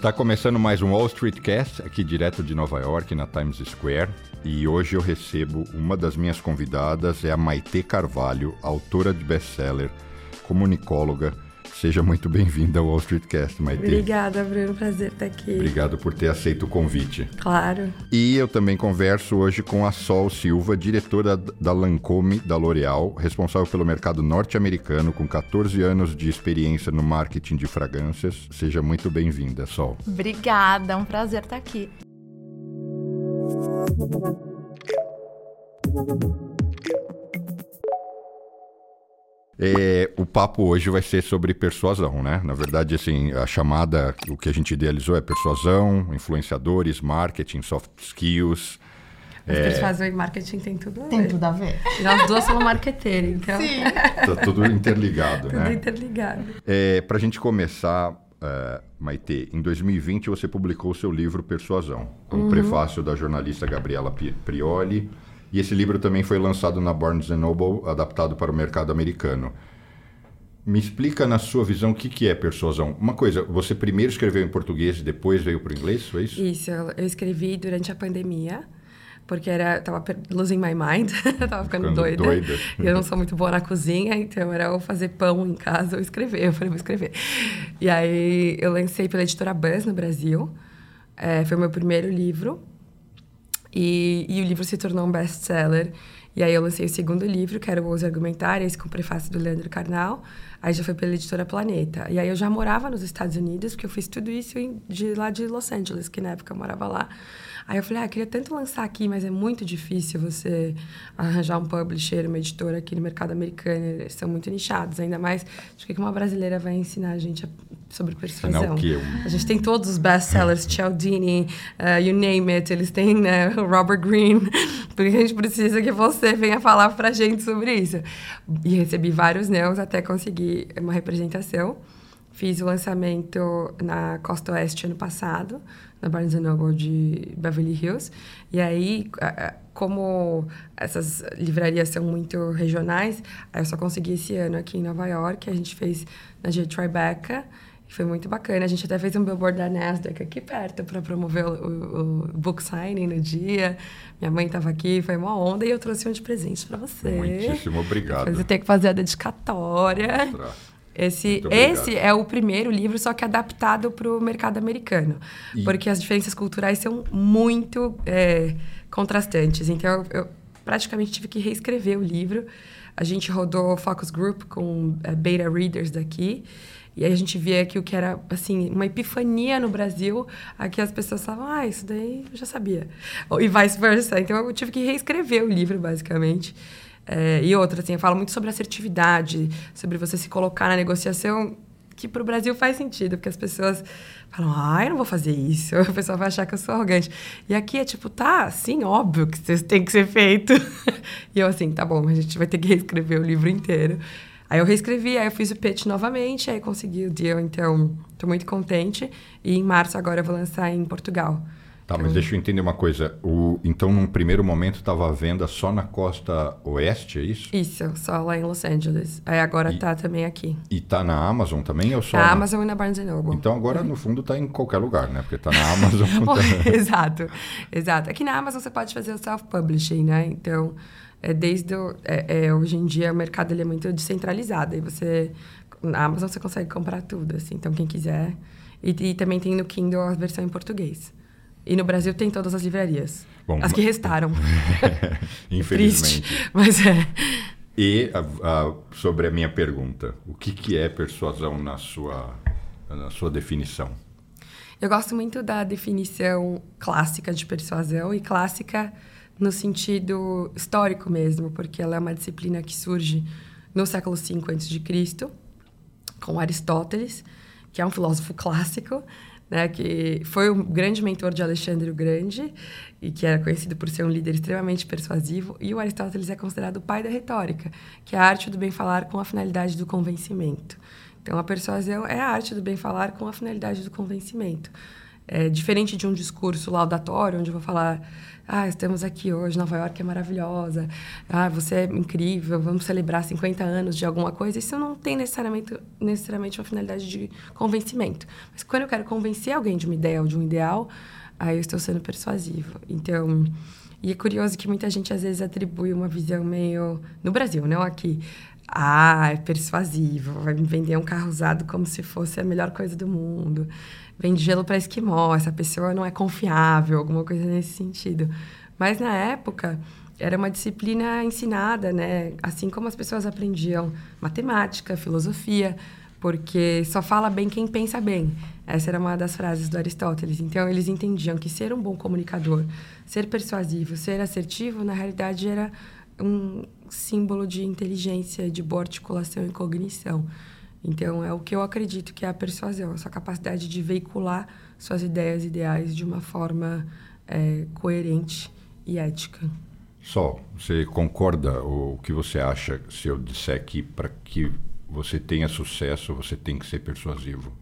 Está começando mais um Wall Street Cast, aqui direto de Nova York, na Times Square. E hoje eu recebo uma das minhas convidadas, é a Maite Carvalho, autora de best-seller, comunicóloga, Seja muito bem-vinda ao Wall Street Cast, Maite. Obrigada, Bruno. Prazer estar aqui. Obrigado por ter aceito o convite. Claro. E eu também converso hoje com a Sol Silva, diretora da Lancome da L'Oréal, responsável pelo mercado norte-americano, com 14 anos de experiência no marketing de fragrâncias. Seja muito bem-vinda, Sol. Obrigada, é um prazer estar aqui. É, o papo hoje vai ser sobre persuasão, né? Na verdade, assim, a chamada, o que a gente idealizou é persuasão, influenciadores, marketing, soft skills. Mas é... persuasão e marketing tem tudo a ver. Tem tudo a ver. E nós duas somos marqueteiras, então... Sim. tá tudo interligado, tudo né? Tudo interligado. É, Para a gente começar, uh, Maite, em 2020 você publicou o seu livro Persuasão, com uhum. o prefácio da jornalista Gabriela Prioli, e esse livro também foi lançado na Barnes Noble, adaptado para o mercado americano. Me explica, na sua visão, o que, que é persuasão. Uma coisa, você primeiro escreveu em português e depois veio para o inglês, foi isso? Isso, eu escrevi durante a pandemia, porque era, tava losing my mind, tava ficando, ficando doida. doida. Eu não sou muito boa na cozinha, então era eu fazer pão em casa ou escrever. Eu falei, vou escrever. E aí eu lancei pela editora Buzz no Brasil. É, foi o meu primeiro livro. E, e o livro se tornou um best-seller. E aí eu lancei o segundo livro, que era o Os Argumentários, com o prefácio do Leandro Carnal. Aí já foi pela editora Planeta. E aí eu já morava nos Estados Unidos, porque eu fiz tudo isso de lá de Los Angeles, que na época eu morava lá. Aí eu falei, ah, queria tanto lançar aqui, mas é muito difícil você arranjar um publisher, uma editora aqui no mercado americano. Eles são muito nichados, ainda mais. Acho que uma brasileira vai ensinar a gente sobre persuasão. A gente tem todos os best-sellers, Cialdini, uh, you name it. Eles têm né, Robert Greene. Porque a gente precisa que você venha falar pra gente sobre isso. E recebi vários neos até conseguir uma representação. Fiz o lançamento na Costa Oeste ano passado na Barnes Noble de Beverly Hills. E aí, como essas livrarias são muito regionais, eu só consegui esse ano aqui em Nova York. A gente fez na G Tribeca. Foi muito bacana. A gente até fez um billboard da Nasdaq aqui perto para promover o, o, book signing no dia. Minha mãe estava aqui, foi uma onda e eu trouxe um de presente para você. Muitíssimo obrigado. Depois eu tenho que fazer a dedicatória. Esse, esse é o primeiro livro, só que adaptado para o mercado americano. E... Porque as diferenças culturais são muito é, contrastantes. Então, eu, eu, praticamente tive que reescrever o livro. A gente rodou focus group com é, beta readers daqui. E aí a gente via que o que era, assim, uma epifania no Brasil, aqui as pessoas falavam, ah, isso daí eu já sabia. E vice-versa. Então, eu tive que reescrever o livro, basicamente. É, e outra, assim, eu falo muito sobre assertividade, sobre você se colocar na negociação, que para o Brasil faz sentido, porque as pessoas falam, ah, eu não vou fazer isso, a pessoa vai achar que eu sou arrogante. E aqui é tipo, tá, sim, óbvio que isso tem que ser feito. e eu assim, tá bom, a gente vai ter que reescrever o livro inteiro. Aí eu reescrevi, aí eu fiz o pitch novamente, aí consegui o deal, então estou muito contente. E em março agora eu vou lançar em Portugal. Tá, mas deixa eu entender uma coisa. O, então, num primeiro momento, estava à venda só na costa oeste, é isso? Isso, só lá em Los Angeles. Aí agora está também aqui. E está na Amazon também ou só? Na, na... Amazon e na Barnes Noble. Então agora, é. no fundo, está em qualquer lugar, né? Porque está na Amazon. tá... exato, exato. Aqui na Amazon você pode fazer o self-publishing, né? Então, é desde o, é, é, hoje em dia o mercado ele é muito descentralizado. E você, na Amazon você consegue comprar tudo, assim. Então, quem quiser... E, e também tem no Kindle a versão em português. E no Brasil tem todas as livrarias. Bom, as que restaram. Infelizmente. Triste, mas é. E a, a, sobre a minha pergunta, o que, que é persuasão na sua, na sua definição? Eu gosto muito da definição clássica de persuasão e clássica no sentido histórico mesmo, porque ela é uma disciplina que surge no século V a.C., com Aristóteles, que é um filósofo clássico, né, que foi um grande mentor de Alexandre o Grande e que era conhecido por ser um líder extremamente persuasivo. E o Aristóteles é considerado o pai da retórica, que é a arte do bem falar com a finalidade do convencimento. Então, a persuasão é a arte do bem falar com a finalidade do convencimento. É diferente de um discurso laudatório, onde eu vou falar ah, estamos aqui hoje, Nova York é maravilhosa. Ah, você é incrível, vamos celebrar 50 anos de alguma coisa. Isso não tem necessariamente, necessariamente uma finalidade de convencimento. Mas quando eu quero convencer alguém de uma ideia ou de um ideal, aí eu estou sendo persuasivo. Então, e é curioso que muita gente às vezes atribui uma visão meio no Brasil, não aqui. Ah, é persuasivo, vai me vender um carro usado como se fosse a melhor coisa do mundo vende gelo para esquimó, essa pessoa não é confiável, alguma coisa nesse sentido. Mas na época era uma disciplina ensinada, né? Assim como as pessoas aprendiam matemática, filosofia, porque só fala bem quem pensa bem. Essa era uma das frases do Aristóteles. Então eles entendiam que ser um bom comunicador, ser persuasivo, ser assertivo, na realidade era um símbolo de inteligência, de boa articulação e cognição. Então, é o que eu acredito que é a persuasão, essa capacidade de veicular suas ideias ideais de uma forma é, coerente e ética. Só, você concorda o que você acha se eu disser que para que você tenha sucesso, você tem que ser persuasivo?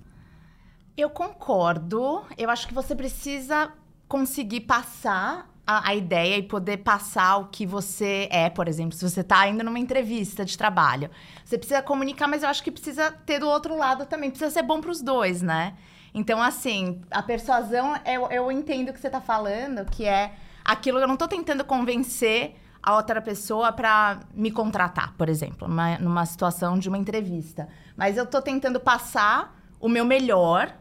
Eu concordo. Eu acho que você precisa conseguir passar a, a, ideia e poder passar o que você é, por exemplo, se você está ainda numa entrevista de trabalho. Você precisa comunicar, mas eu acho que precisa ter do outro lado também. Precisa ser bom para os dois, né? Então, assim, a persuasão, eu, eu entendo o que você está falando, que é aquilo que eu não estou tentando convencer a outra pessoa para me contratar, por exemplo, numa, numa situação de uma entrevista. Mas eu estou tentando passar o meu melhor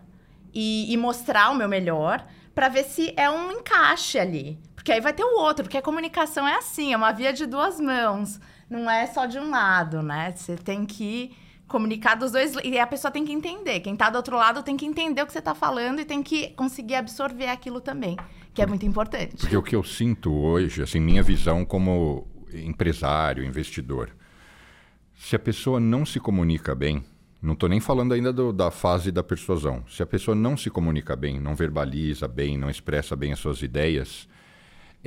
e, e mostrar o meu melhor para ver se é um encaixe ali. Porque aí vai ter o outro, porque a comunicação é assim, é uma via de duas mãos. Não é só de um lado, né? Você tem que comunicar dos dois e a pessoa tem que entender. Quem está do outro lado tem que entender o que você está falando e tem que conseguir absorver aquilo também, que é muito importante. Porque o que eu sinto hoje, assim, minha visão como empresário, investidor, se a pessoa não se comunica bem, não estou nem falando ainda do, da fase da persuasão. Se a pessoa não se comunica bem, não verbaliza bem, não expressa bem as suas ideias,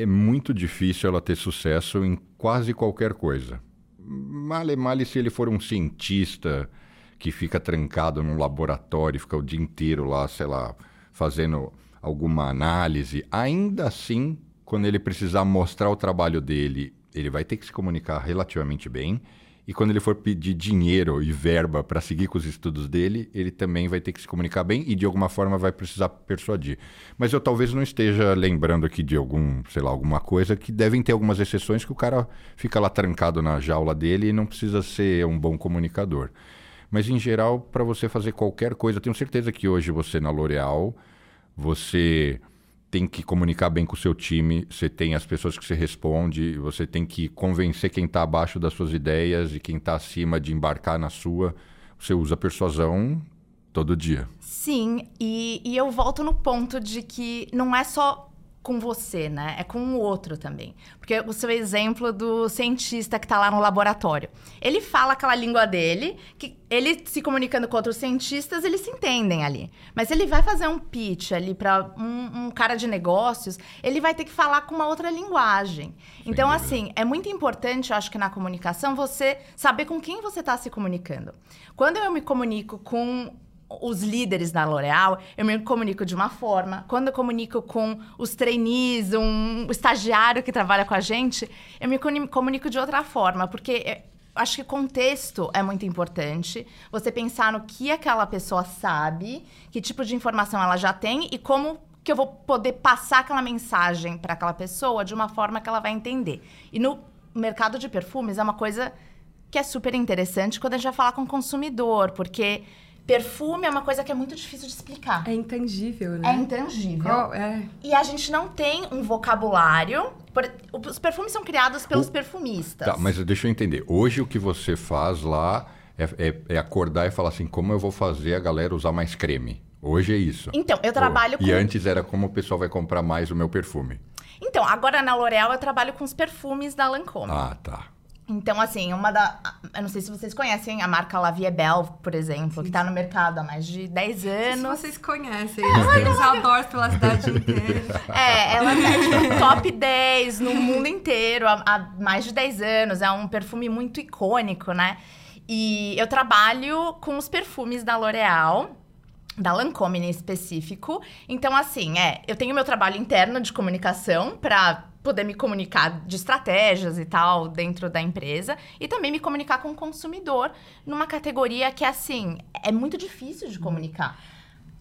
é muito difícil ela ter sucesso em quase qualquer coisa. Male, male se ele for um cientista que fica trancado num laboratório, fica o dia inteiro lá, sei lá, fazendo alguma análise. Ainda assim, quando ele precisar mostrar o trabalho dele, ele vai ter que se comunicar relativamente bem e quando ele for pedir dinheiro e verba para seguir com os estudos dele, ele também vai ter que se comunicar bem e de alguma forma vai precisar persuadir. Mas eu talvez não esteja lembrando aqui de algum, sei lá, alguma coisa que devem ter algumas exceções que o cara fica lá trancado na jaula dele e não precisa ser um bom comunicador. Mas em geral, para você fazer qualquer coisa, tenho certeza que hoje você na L'Oréal, você tem que comunicar bem com o seu time, você tem as pessoas que você responde, você tem que convencer quem está abaixo das suas ideias e quem está acima de embarcar na sua. Você usa persuasão todo dia. Sim, e, e eu volto no ponto de que não é só com você, né? É com o outro também. Porque o seu exemplo do cientista que está lá no laboratório. Ele fala aquela língua dele, que ele se comunicando com outros cientistas, eles se entendem ali. Mas ele vai fazer um pitch ali para um, um, cara de negócios, ele vai ter que falar com uma outra linguagem. Sem então, dúvida. assim, é muito importante, eu acho que na comunicação, você saber com quem você está se comunicando. Quando eu me comunico com os líderes da L'Oréal, eu me comunico de uma forma. Quando eu comunico com os trainees, um estagiário que trabalha com a gente, eu me comunico de outra forma, porque acho que contexto é muito importante. Você pensar no que aquela pessoa sabe, que tipo de informação ela já tem e como que eu vou poder passar aquela mensagem para aquela pessoa de uma forma que ela vai entender. E no mercado de perfumes é uma coisa que é super interessante quando a gente vai falar com o consumidor, porque Perfume é uma coisa que é muito difícil de explicar. É intangível, né? É intangível. é. E a gente não tem um vocabulário. Os perfumes são criados pelos o... perfumistas. Tá, mas deixa eu entender. Hoje o que você faz lá é, é, é acordar e falar assim: como eu vou fazer a galera usar mais creme? Hoje é isso. Então, eu trabalho com. E antes era como o pessoal vai comprar mais o meu perfume. Então, agora na L'Oréal eu trabalho com os perfumes da Lancôme. Ah, tá. Então, assim, uma da. Eu não sei se vocês conhecem a marca La Vie Belle, por exemplo, que tá no mercado há mais de 10 anos. Se vocês conhecem, eles têm os outdoors pela cidade inteira. É, ela tá tipo top 10 no mundo inteiro há, há mais de 10 anos. É um perfume muito icônico, né? E eu trabalho com os perfumes da L'Oréal. da Lancôme em específico. Então, assim, é, eu tenho meu trabalho interno de comunicação para poder me comunicar de estratégias e tal dentro da empresa e também me comunicar com o consumidor numa categoria que, assim, é muito difícil de comunicar.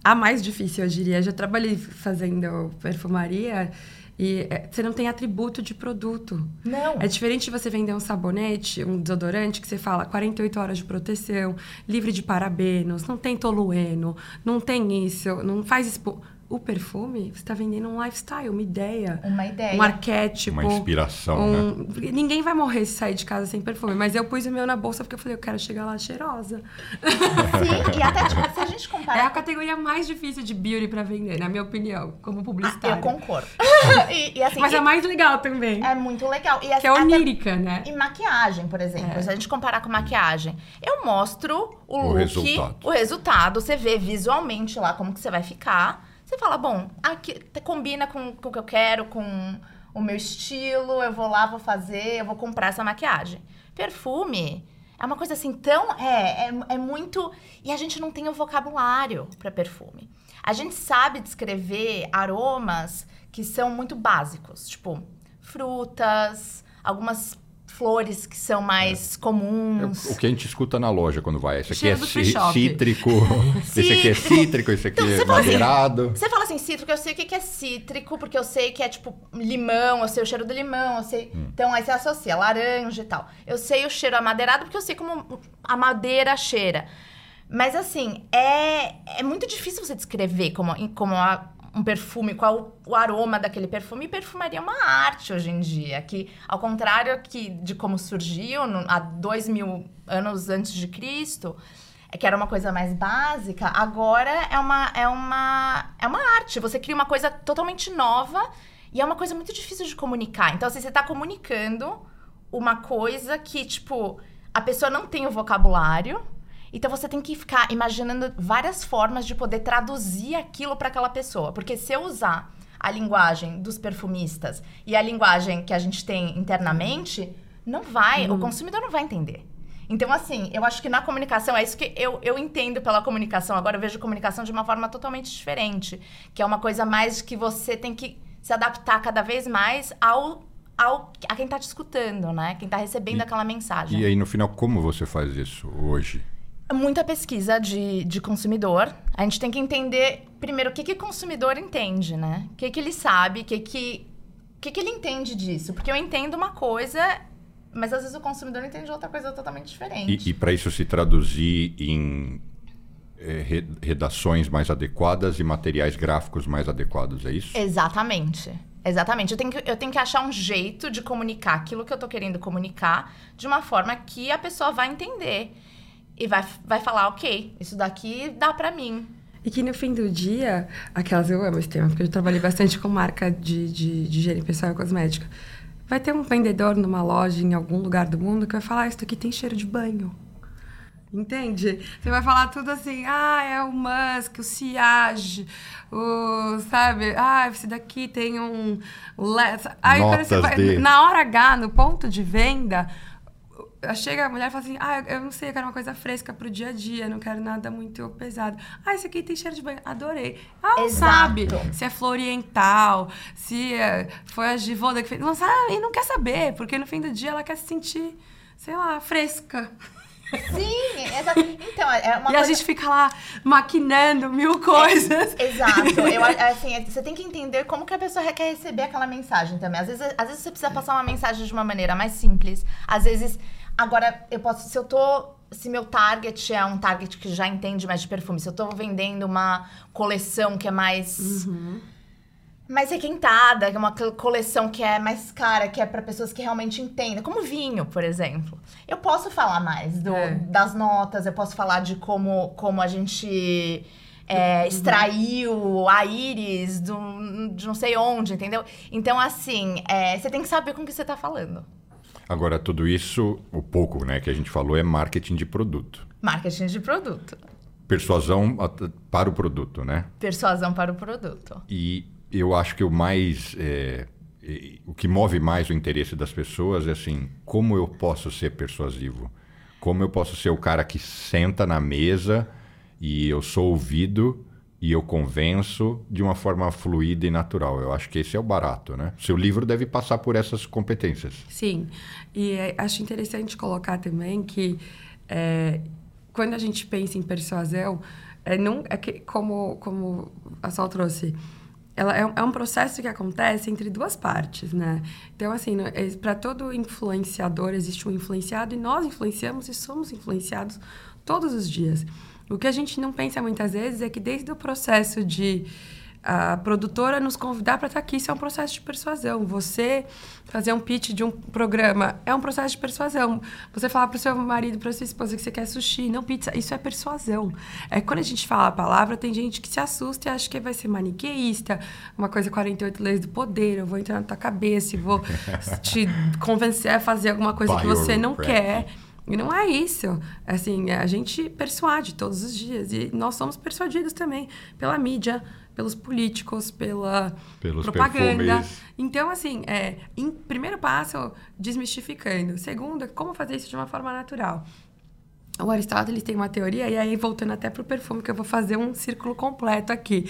A mais difícil, eu diria. Eu já trabalhei fazendo perfumaria e é, você não tem atributo de produto. Não. É diferente de você vender um sabonete, um desodorante, que você fala 48 horas de proteção, livre de parabenos, não tem tolueno, não tem isso, não faz espuma o perfume, você está vendendo um lifestyle, uma ideia. Uma ideia. Um arquétipo. Uma inspiração, um... né? Ninguém vai morrer se sair de casa sem perfume. Mas eu pus o meu na bolsa porque eu falei, eu quero chegar lá cheirosa. Sim, e até tipo, se a gente comparar... É a categoria mais difícil de beauty para vender, na minha opinião, como publicitária. Ah, eu concordo. e, e, assim, mas e... é mais legal também. É muito legal. E, que é onírica, até... né? E maquiagem, por exemplo. É. Se a gente comparar com maquiagem, eu mostro o, o look, resultado. o resultado. Você vê visualmente lá como que você vai ficar. Você fala, bom, aqui combina com, com o que eu quero, com o meu estilo, eu vou lá, vou fazer, eu vou comprar essa maquiagem. Perfume é uma coisa assim tão. É, é, é muito. E a gente não tem o vocabulário para perfume. A gente sabe descrever aromas que são muito básicos, tipo frutas, algumas flores que são mais é. comuns. É o que a gente escuta na loja quando vai. Esse aqui é cítrico, esse aqui é cítrico, esse aqui então, é madeirado. Assim, você fala assim, cítrico, eu sei o que é cítrico, porque eu sei que é tipo limão, eu sei o cheiro do limão, eu sei. Hum. Então aí você associa laranja e tal. Eu sei o cheiro amadeirado porque eu sei como a madeira cheira. Mas assim, é, é muito difícil você descrever como, como a, um perfume, qual o aroma daquele perfume. E perfumaria é uma arte hoje em dia, que ao contrário que de como surgiu no, há dois mil anos antes de Cristo, é que era uma coisa mais básica, agora é uma, é uma, é uma arte. Você cria uma coisa totalmente nova e é uma coisa muito difícil de comunicar. Então, assim, você está comunicando uma coisa que, tipo, a pessoa não tem o vocabulário então você tem que ficar imaginando várias formas de poder traduzir aquilo para aquela pessoa. Porque se eu usar a linguagem dos perfumistas e a linguagem que a gente tem internamente, não vai, o uhum. consumidor não vai entender. Então, assim, eu acho que na comunicação, é isso que eu, eu entendo pela comunicação. Agora eu vejo comunicação de uma forma totalmente diferente. Que é uma coisa mais que você tem que se adaptar cada vez mais ao, ao a quem está te escutando, né? Quem está recebendo e, aquela mensagem. E aí, no final, como você faz isso hoje? Muita pesquisa de, de consumidor. A gente tem que entender, primeiro, o que, que o consumidor entende, né? O que, que ele sabe, o que, que, o que, que ele entende disso. Porque eu entendo uma coisa, mas às vezes o consumidor entende outra coisa totalmente diferente. E, e para isso se traduzir em é, redações mais adequadas e materiais gráficos mais adequados, é isso? Exatamente. Exatamente. Eu tenho, que, eu tenho que achar um jeito de comunicar aquilo que eu estou querendo comunicar de uma forma que a pessoa vai entender e vai, vai falar, ok, isso daqui dá para mim. E que no fim do dia, aquelas eu amo esse tema, porque eu trabalhei bastante com marca de, de, de higiene pessoal e cosmética. Vai ter um vendedor numa loja em algum lugar do mundo que vai falar: ah, Isso aqui tem cheiro de banho. Entende? Você vai falar tudo assim, ah, é o Musk, o Siage, o, sabe? Ah, esse daqui tem um... Aí, Notas você vai, de... na hora H, no ponto de venda, chega a mulher e fala assim: ah, eu não sei, eu quero uma coisa fresca pro dia a dia, não quero nada muito pesado. Ah, esse aqui tem cheiro de banho. Adorei. Ah, não sabe se é flor oriental, se é, foi a Givolda que fez. Não sabe, e não quer saber, porque no fim do dia ela quer se sentir, sei lá, fresca. Sim, exato. Então, é uma E coisa... a gente fica lá maquinando mil coisas. É, exato. Eu, assim, é, você tem que entender como que a pessoa quer receber aquela mensagem também. Às vezes, às vezes você precisa passar uma mensagem de uma maneira mais simples. Às vezes Agora, eu posso, se eu tô. Se meu target é um target que já entende mais de perfume, se eu tô vendendo uma coleção que é mais. Uhum. Mais requentada, que é uma coleção que é mais cara, que é para pessoas que realmente entendem, como vinho, por exemplo. Eu posso falar mais do, é. das notas, eu posso falar de como, como a gente é, extraiu a íris do, de não sei onde, entendeu? Então, assim, é, você tem que saber com o que você tá falando. Agora, tudo isso, o pouco né, que a gente falou, é marketing de produto. Marketing de produto. Persuasão para o produto, né? Persuasão para o produto. E eu acho que o mais. É, o que move mais o interesse das pessoas é assim: como eu posso ser persuasivo? Como eu posso ser o cara que senta na mesa e eu sou ouvido e eu convenço de uma forma fluida e natural. Eu acho que esse é o barato, né? Seu livro deve passar por essas competências. Sim, e é, acho interessante colocar também que é, quando a gente pensa em persuasão, é, não, é que, como, como a Sol trouxe, ela é, é, um processo que acontece entre duas partes, né? Então, assim, é, para todo influenciador existe um influenciado e nós influenciamos e somos influenciados todos os dias. O que a gente não pensa muitas vezes é que desde o processo de a produtora nos convidar para estar aqui, isso é um processo de persuasão. Você fazer um pitch de um programa é um processo de persuasão. Você falar para o seu marido, para sua esposa que você quer sushi, não pizza, isso é persuasão. É quando a gente fala a palavra, tem gente que se assusta e acha que vai ser maniqueísta, uma coisa 48 leis do poder, eu vou entrar na tua cabeça e vou te convencer a fazer alguma coisa que você não quer. E não é isso. Assim, a gente persuade todos os dias. E nós somos persuadidos também pela mídia, pelos políticos, pela pelos propaganda. Perfumes. Então, assim, é, em primeiro passo, desmistificando. Segundo, como fazer isso de uma forma natural. O Aristóteles tem uma teoria, e aí voltando até para o perfume, que eu vou fazer um círculo completo aqui.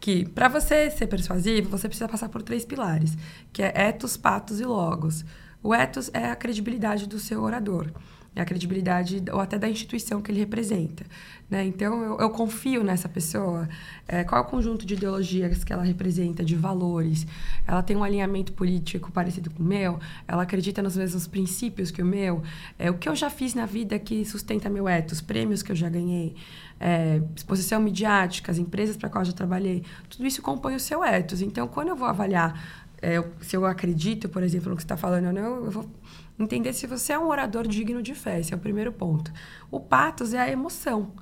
Que para você ser persuasivo, você precisa passar por três pilares, que é ethos, patos e logos. O ethos é a credibilidade do seu orador é a credibilidade ou até da instituição que ele representa. Né? Então, eu, eu, confio nessa pessoa. É, qual é o conjunto de ideologias que ela representa, de valores? Ela tem um alinhamento político parecido com o meu? Ela acredita nos mesmos princípios que o meu? É, o que eu já fiz na vida que sustenta meu ethos? Prêmios que eu já ganhei? É, exposição midiática, as empresas para qual eu já trabalhei? Tudo isso compõe o seu ethos. Então, quando eu vou avaliar é, se eu acredito, por exemplo, no que você está falando ou não, eu vou entender se você é um orador digno de fé. Esse é o primeiro ponto. O patos é a emoção.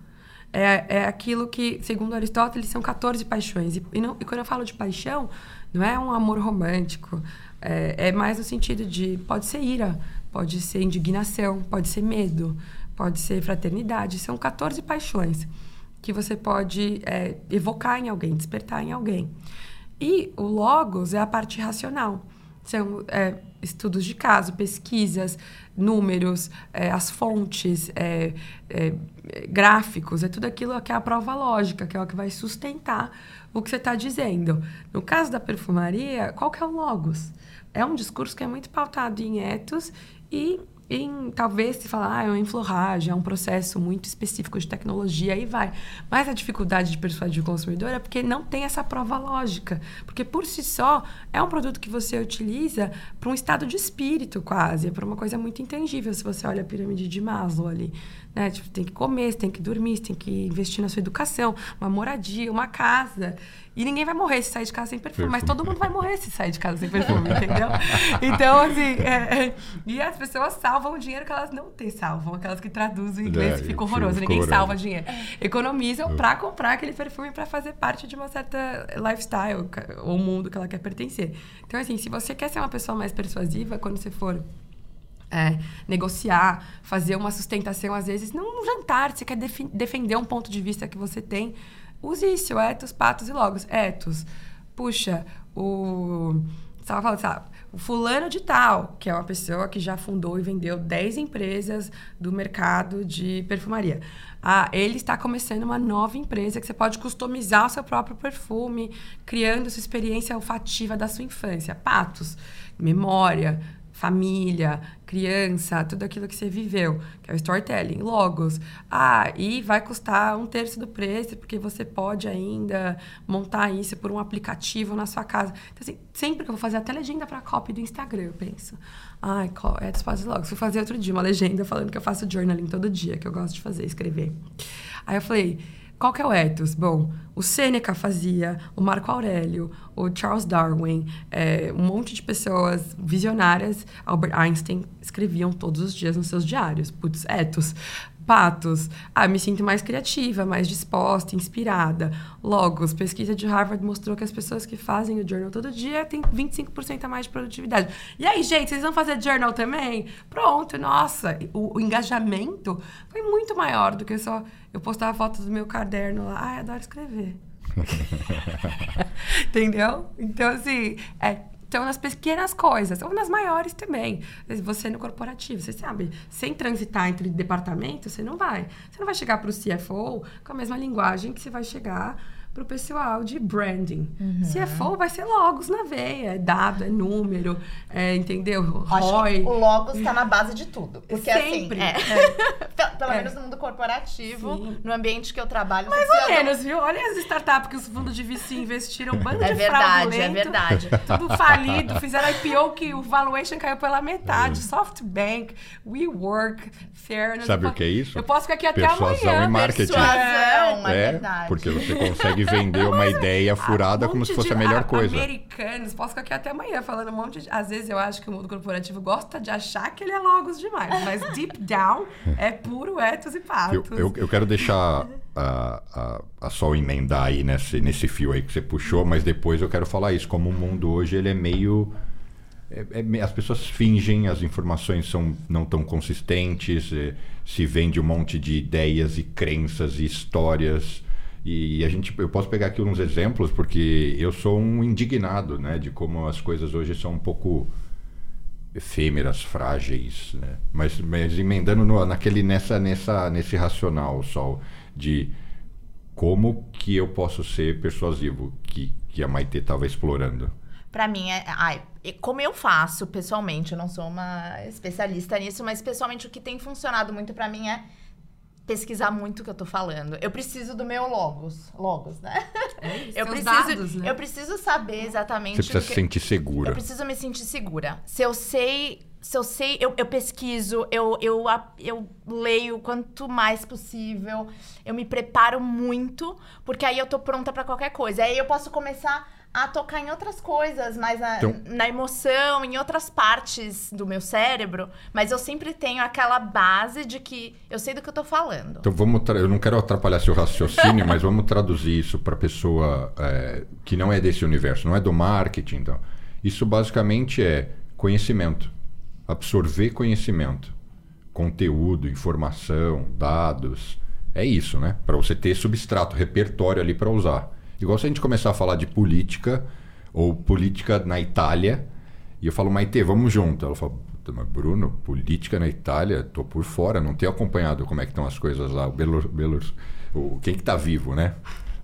É, é aquilo que, segundo Aristóteles, são 14 paixões. E, e, não, e quando eu falo de paixão, não é um amor romântico. É, é, mais no sentido de pode ser ira, pode ser indignação, pode ser medo, pode ser fraternidade. São 14 paixões que você pode é, evocar em alguém, despertar em alguém. E o logos é a parte racional. São é, estudos de caso, pesquisas, números, é, as fontes, é, é, gráficos, é tudo aquilo que é a prova lógica, que é o que vai sustentar o que você está dizendo. No caso da perfumaria, qual que é o logos? É um discurso que é muito pautado em etos e em talvez se falar, ah, é uma inflorragem, é um processo muito específico de tecnologia, aí vai. Mas a dificuldade de persuadir o consumidor é porque não tem essa prova lógica. Porque por si só é um produto que você utiliza para um estado de espírito quase, é para uma coisa muito intangível se você olha a pirâmide de Maslow ali. Né? Tipo, tem que comer, tem que dormir, tem que investir na sua educação, uma moradia, uma casa. E ninguém vai morrer se sair de casa sem perfume, perfume. mas todo mundo vai morrer se sair de casa sem perfume, entendeu? Então, assim, é, é, e as pessoas salvam o dinheiro que elas não têm, salvam, aquelas que traduzem em inglês é, fica horroroso, ninguém horroroso. salva dinheiro. Economizam para comprar aquele perfume para fazer parte de uma certa lifestyle ou mundo que ela quer pertencer. Então, assim, se você quer ser uma pessoa mais persuasiva, quando você for é, negociar, fazer uma sustentação, às vezes, não um jantar, você quer defender um ponto de vista que você tem, use isso, etos, patos e logos. Etos, puxa, o. Estava falando, sabe? O fulano de tal, que é uma pessoa que já fundou e vendeu 10 empresas do mercado de perfumaria. Ah, ele está começando uma nova empresa que você pode customizar o seu próprio perfume, criando sua experiência olfativa da sua infância. Patos, memória, família, criança, tudo aquilo que você viveu, que é o storytelling, logos. Ah, e vai custar um terço do preço, porque você pode ainda montar isso por um aplicativo na sua casa. Então, assim, sempre que eu vou fazer até legenda para copy do Instagram, eu penso, ai, é dos fases logos. Fui fazer outro dia uma legenda falando que eu faço journaling todo dia, que eu gosto de fazer, escrever. Aí eu falei, qual que é o ethos? Bom, o Sêneca fazia, o Marco Aurélio, o Charles Darwin, é, um monte de pessoas visionárias, Albert Einstein, escreviam todos os dias nos seus diários. Putz, ethos. Patos. Ah, me sinto mais criativa, mais disposta, inspirada. Logos. Pesquisa de Harvard mostrou que as pessoas que fazem o journal todo dia têm 25% a mais de produtividade. E aí, gente, vocês vão fazer journal também? Pronto, nossa. O, o engajamento foi muito maior do que só eu postava fotos do meu caderno lá. Ai, adoro escrever. Entendeu? Então, assim, é, estão nas pequenas coisas, ou nas maiores também. Você no corporativo, você sabe, sem transitar entre departamentos, você não vai. Você não vai chegar para o CFO com a mesma linguagem que você vai chegar para o pessoal de branding. Uhum. CFO vai ser logos na veia, é dado, é número, é, entendeu? ROI. o logos está na base de tudo. Porque assim, Sempre. Assim, é, é. pelo menos no mundo corporativo, Sim. no ambiente que eu trabalho. Mais ou menos, viu? Olha as startups que os fundos de VC investiram, um bando é de verdade, É verdade, Tudo falido, fizeram IPO que o valuation caiu pela metade. É. SoftBank, WeWork, Fairness. Sabe o que é isso? Eu posso ficar aqui até Persuasão amanhã. E marketing. Persuasão, é, é verdade. Porque você consegue consegue vender uma ideia furada um como se fosse a melhor coisa. Americanos, posso ficar aqui até amanhã falando um monte de. Às vezes eu acho que o mundo corporativo gosta de achar que ele é logos demais, mas deep down é puro etos e patos. Eu, eu, eu quero deixar a, a, a Sol emendar aí nesse, nesse fio aí que você puxou, mas depois eu quero falar isso. Como o mundo hoje ele é meio. É, é, as pessoas fingem, as informações são não tão consistentes, é, se vende um monte de ideias e crenças e histórias e a gente, eu posso pegar aqui uns exemplos porque eu sou um indignado, né, de como as coisas hoje são um pouco efêmeras, frágeis, né? Mas, mas emendando no, naquele nessa nessa nesse racional, sol de como que eu posso ser persuasivo que que a Maite estava explorando. Para mim é, ai, como eu faço pessoalmente, eu não sou uma especialista nisso, mas pessoalmente o que tem funcionado muito para mim é pesquisar muito o que eu tô falando. Eu preciso do meu logos, logos, né? É isso, eu preciso, dados, né? eu preciso saber exatamente. Você precisa se sentir segura. Eu preciso me sentir segura. Se eu sei, se eu sei, eu, eu pesquiso, eu, eu, eu leio quanto mais possível, eu me preparo muito, porque aí eu tô pronta para qualquer coisa. Aí eu posso começar a tocar em outras coisas, mais na, então... na, emoção, em outras partes do meu cérebro, mas eu sempre tenho aquela base de que eu sei do que eu tô falando. Então vamos, eu não quero atrapalhar seu raciocínio, mas vamos traduzir isso para pessoa é, que não é desse universo, não é do marketing, então. Isso basicamente é conhecimento, absorver conhecimento, conteúdo, informação, dados, é isso, né? Para você ter substrato, repertório ali para usar. Igual se a gente começar a falar de política, ou política na Itália, e eu falo, Maite, vamos junto. Ela fala, mas Bruno, política na Itália, tô por fora, não tenho acompanhado como é que estão as coisas lá. O Belor, Belor, o, quem que tá vivo, né?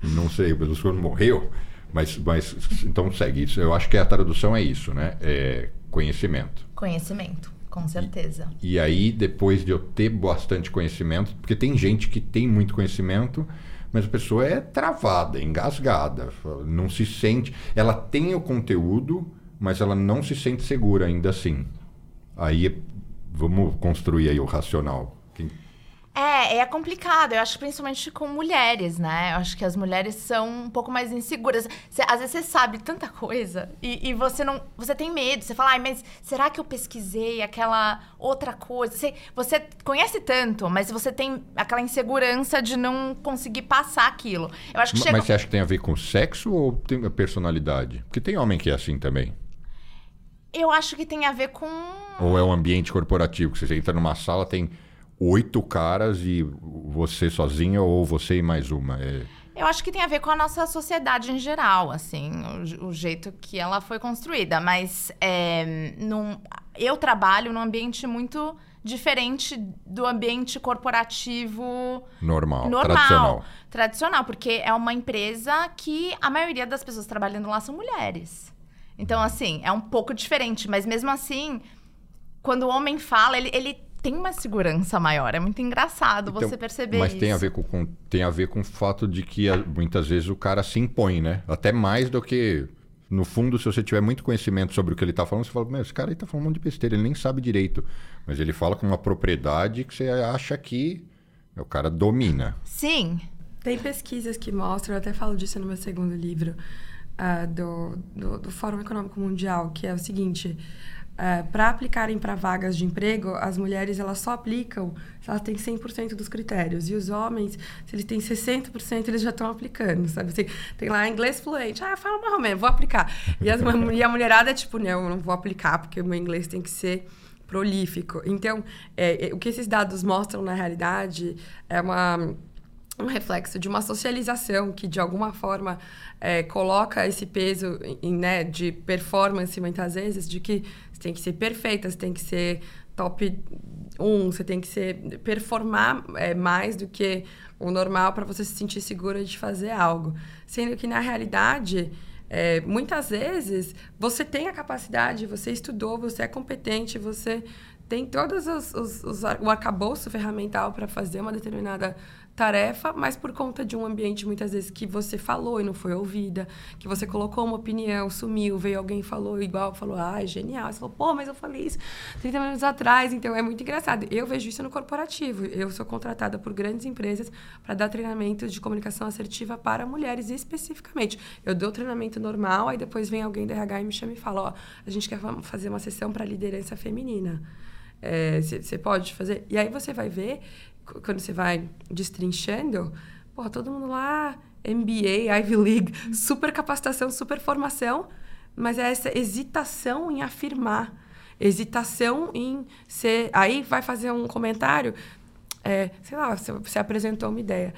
Não sei, o Berlusconi morreu, mas, mas então segue isso. Eu acho que a tradução é isso, né? É conhecimento. Conhecimento, com certeza. E, e aí, depois de eu ter bastante conhecimento, porque tem gente que tem muito conhecimento, mas a pessoa é travada, engasgada, não se sente. Ela tem o conteúdo, mas ela não se sente segura ainda assim. Aí vamos construir aí o racional. É, é complicado. Eu acho principalmente com mulheres, né? Eu acho que as mulheres são um pouco mais inseguras. Cê, às vezes você sabe tanta coisa e, e, você não. Você tem medo. Você fala, ai, mas será que eu pesquisei aquela outra coisa? Você, você conhece tanto, mas você tem aquela insegurança de não conseguir passar aquilo. Eu acho que mas, chega... mas você acha que tem a ver com sexo ou tem a personalidade? Porque tem homem que é assim também. Eu acho que tem a ver com. Ou é um ambiente corporativo, que você entra numa sala, tem oito caras e você sozinha ou você e mais uma? É... Eu acho que tem a ver com a nossa sociedade em geral, assim, o, o jeito que ela foi construída. Mas é, num, eu trabalho num ambiente muito diferente do ambiente corporativo normal, normal tradicional. Tradicional, porque é uma empresa que a maioria das pessoas trabalhando lá são mulheres. Então, assim, é um pouco diferente, mas mesmo assim, quando o homem fala, ele, ele tem uma segurança maior. É muito engraçado então, você perceber mas isso. Mas tem a ver com, com, tem a ver com o fato de que muitas vezes o cara se impõe, né? Até mais do que no fundo, se você tiver muito conhecimento sobre o que ele está falando, você fala, meu, esse cara aí está falando um monte de besteira, ele nem sabe direito. Mas ele fala com uma propriedade que você acha que o cara domina. Sim. Tem pesquisas que mostram, eu até falo disso no meu segundo livro, uh, do, do, do Fórum Econômico Mundial, que é o seguinte: é, para aplicarem para vagas de emprego, as mulheres elas só aplicam se elas têm 100% dos critérios. E os homens, se eles têm 60%, eles já estão aplicando, sabe? Assim, tem lá inglês fluente. Ah, fala menos, vou aplicar. E, as, e a mulherada é tipo, não, eu não vou aplicar, porque o meu inglês tem que ser prolífico. Então, é, é, o que esses dados mostram na realidade é uma um reflexo de uma socialização que, de alguma forma, é, coloca esse peso em, né, de performance, muitas vezes, de que você tem que ser perfeita, você tem que ser top 1, você tem que ser performar é, mais do que o normal para você se sentir segura de fazer algo. Sendo que, na realidade, é, muitas vezes, você tem a capacidade, você estudou, você é competente, você tem todos os, os, os o arcabouço ferramental para fazer uma determinada tarefa, mas por conta de um ambiente muitas vezes que você falou e não foi ouvida, que você colocou uma opinião, sumiu, veio alguém falou igual, falou, ah, é genial. Você falou, pô, mas eu falei isso 30 minutos atrás, então é muito engraçado. Eu vejo isso no corporativo. Eu sou contratada por grandes empresas para dar treinamento de comunicação assertiva para mulheres especificamente. Eu dou treinamento normal, aí depois vem alguém da RH e me chama e fala, ó, a gente quer fazer uma sessão para liderança feminina. Você é, pode fazer? E aí você vai ver quando você vai destrinchando, pô, todo mundo lá, MBA, Ivy League, super capacitação, super formação, mas é essa hesitação em afirmar, hesitação em ser. Aí vai fazer um comentário, é, sei lá, você apresentou uma ideia.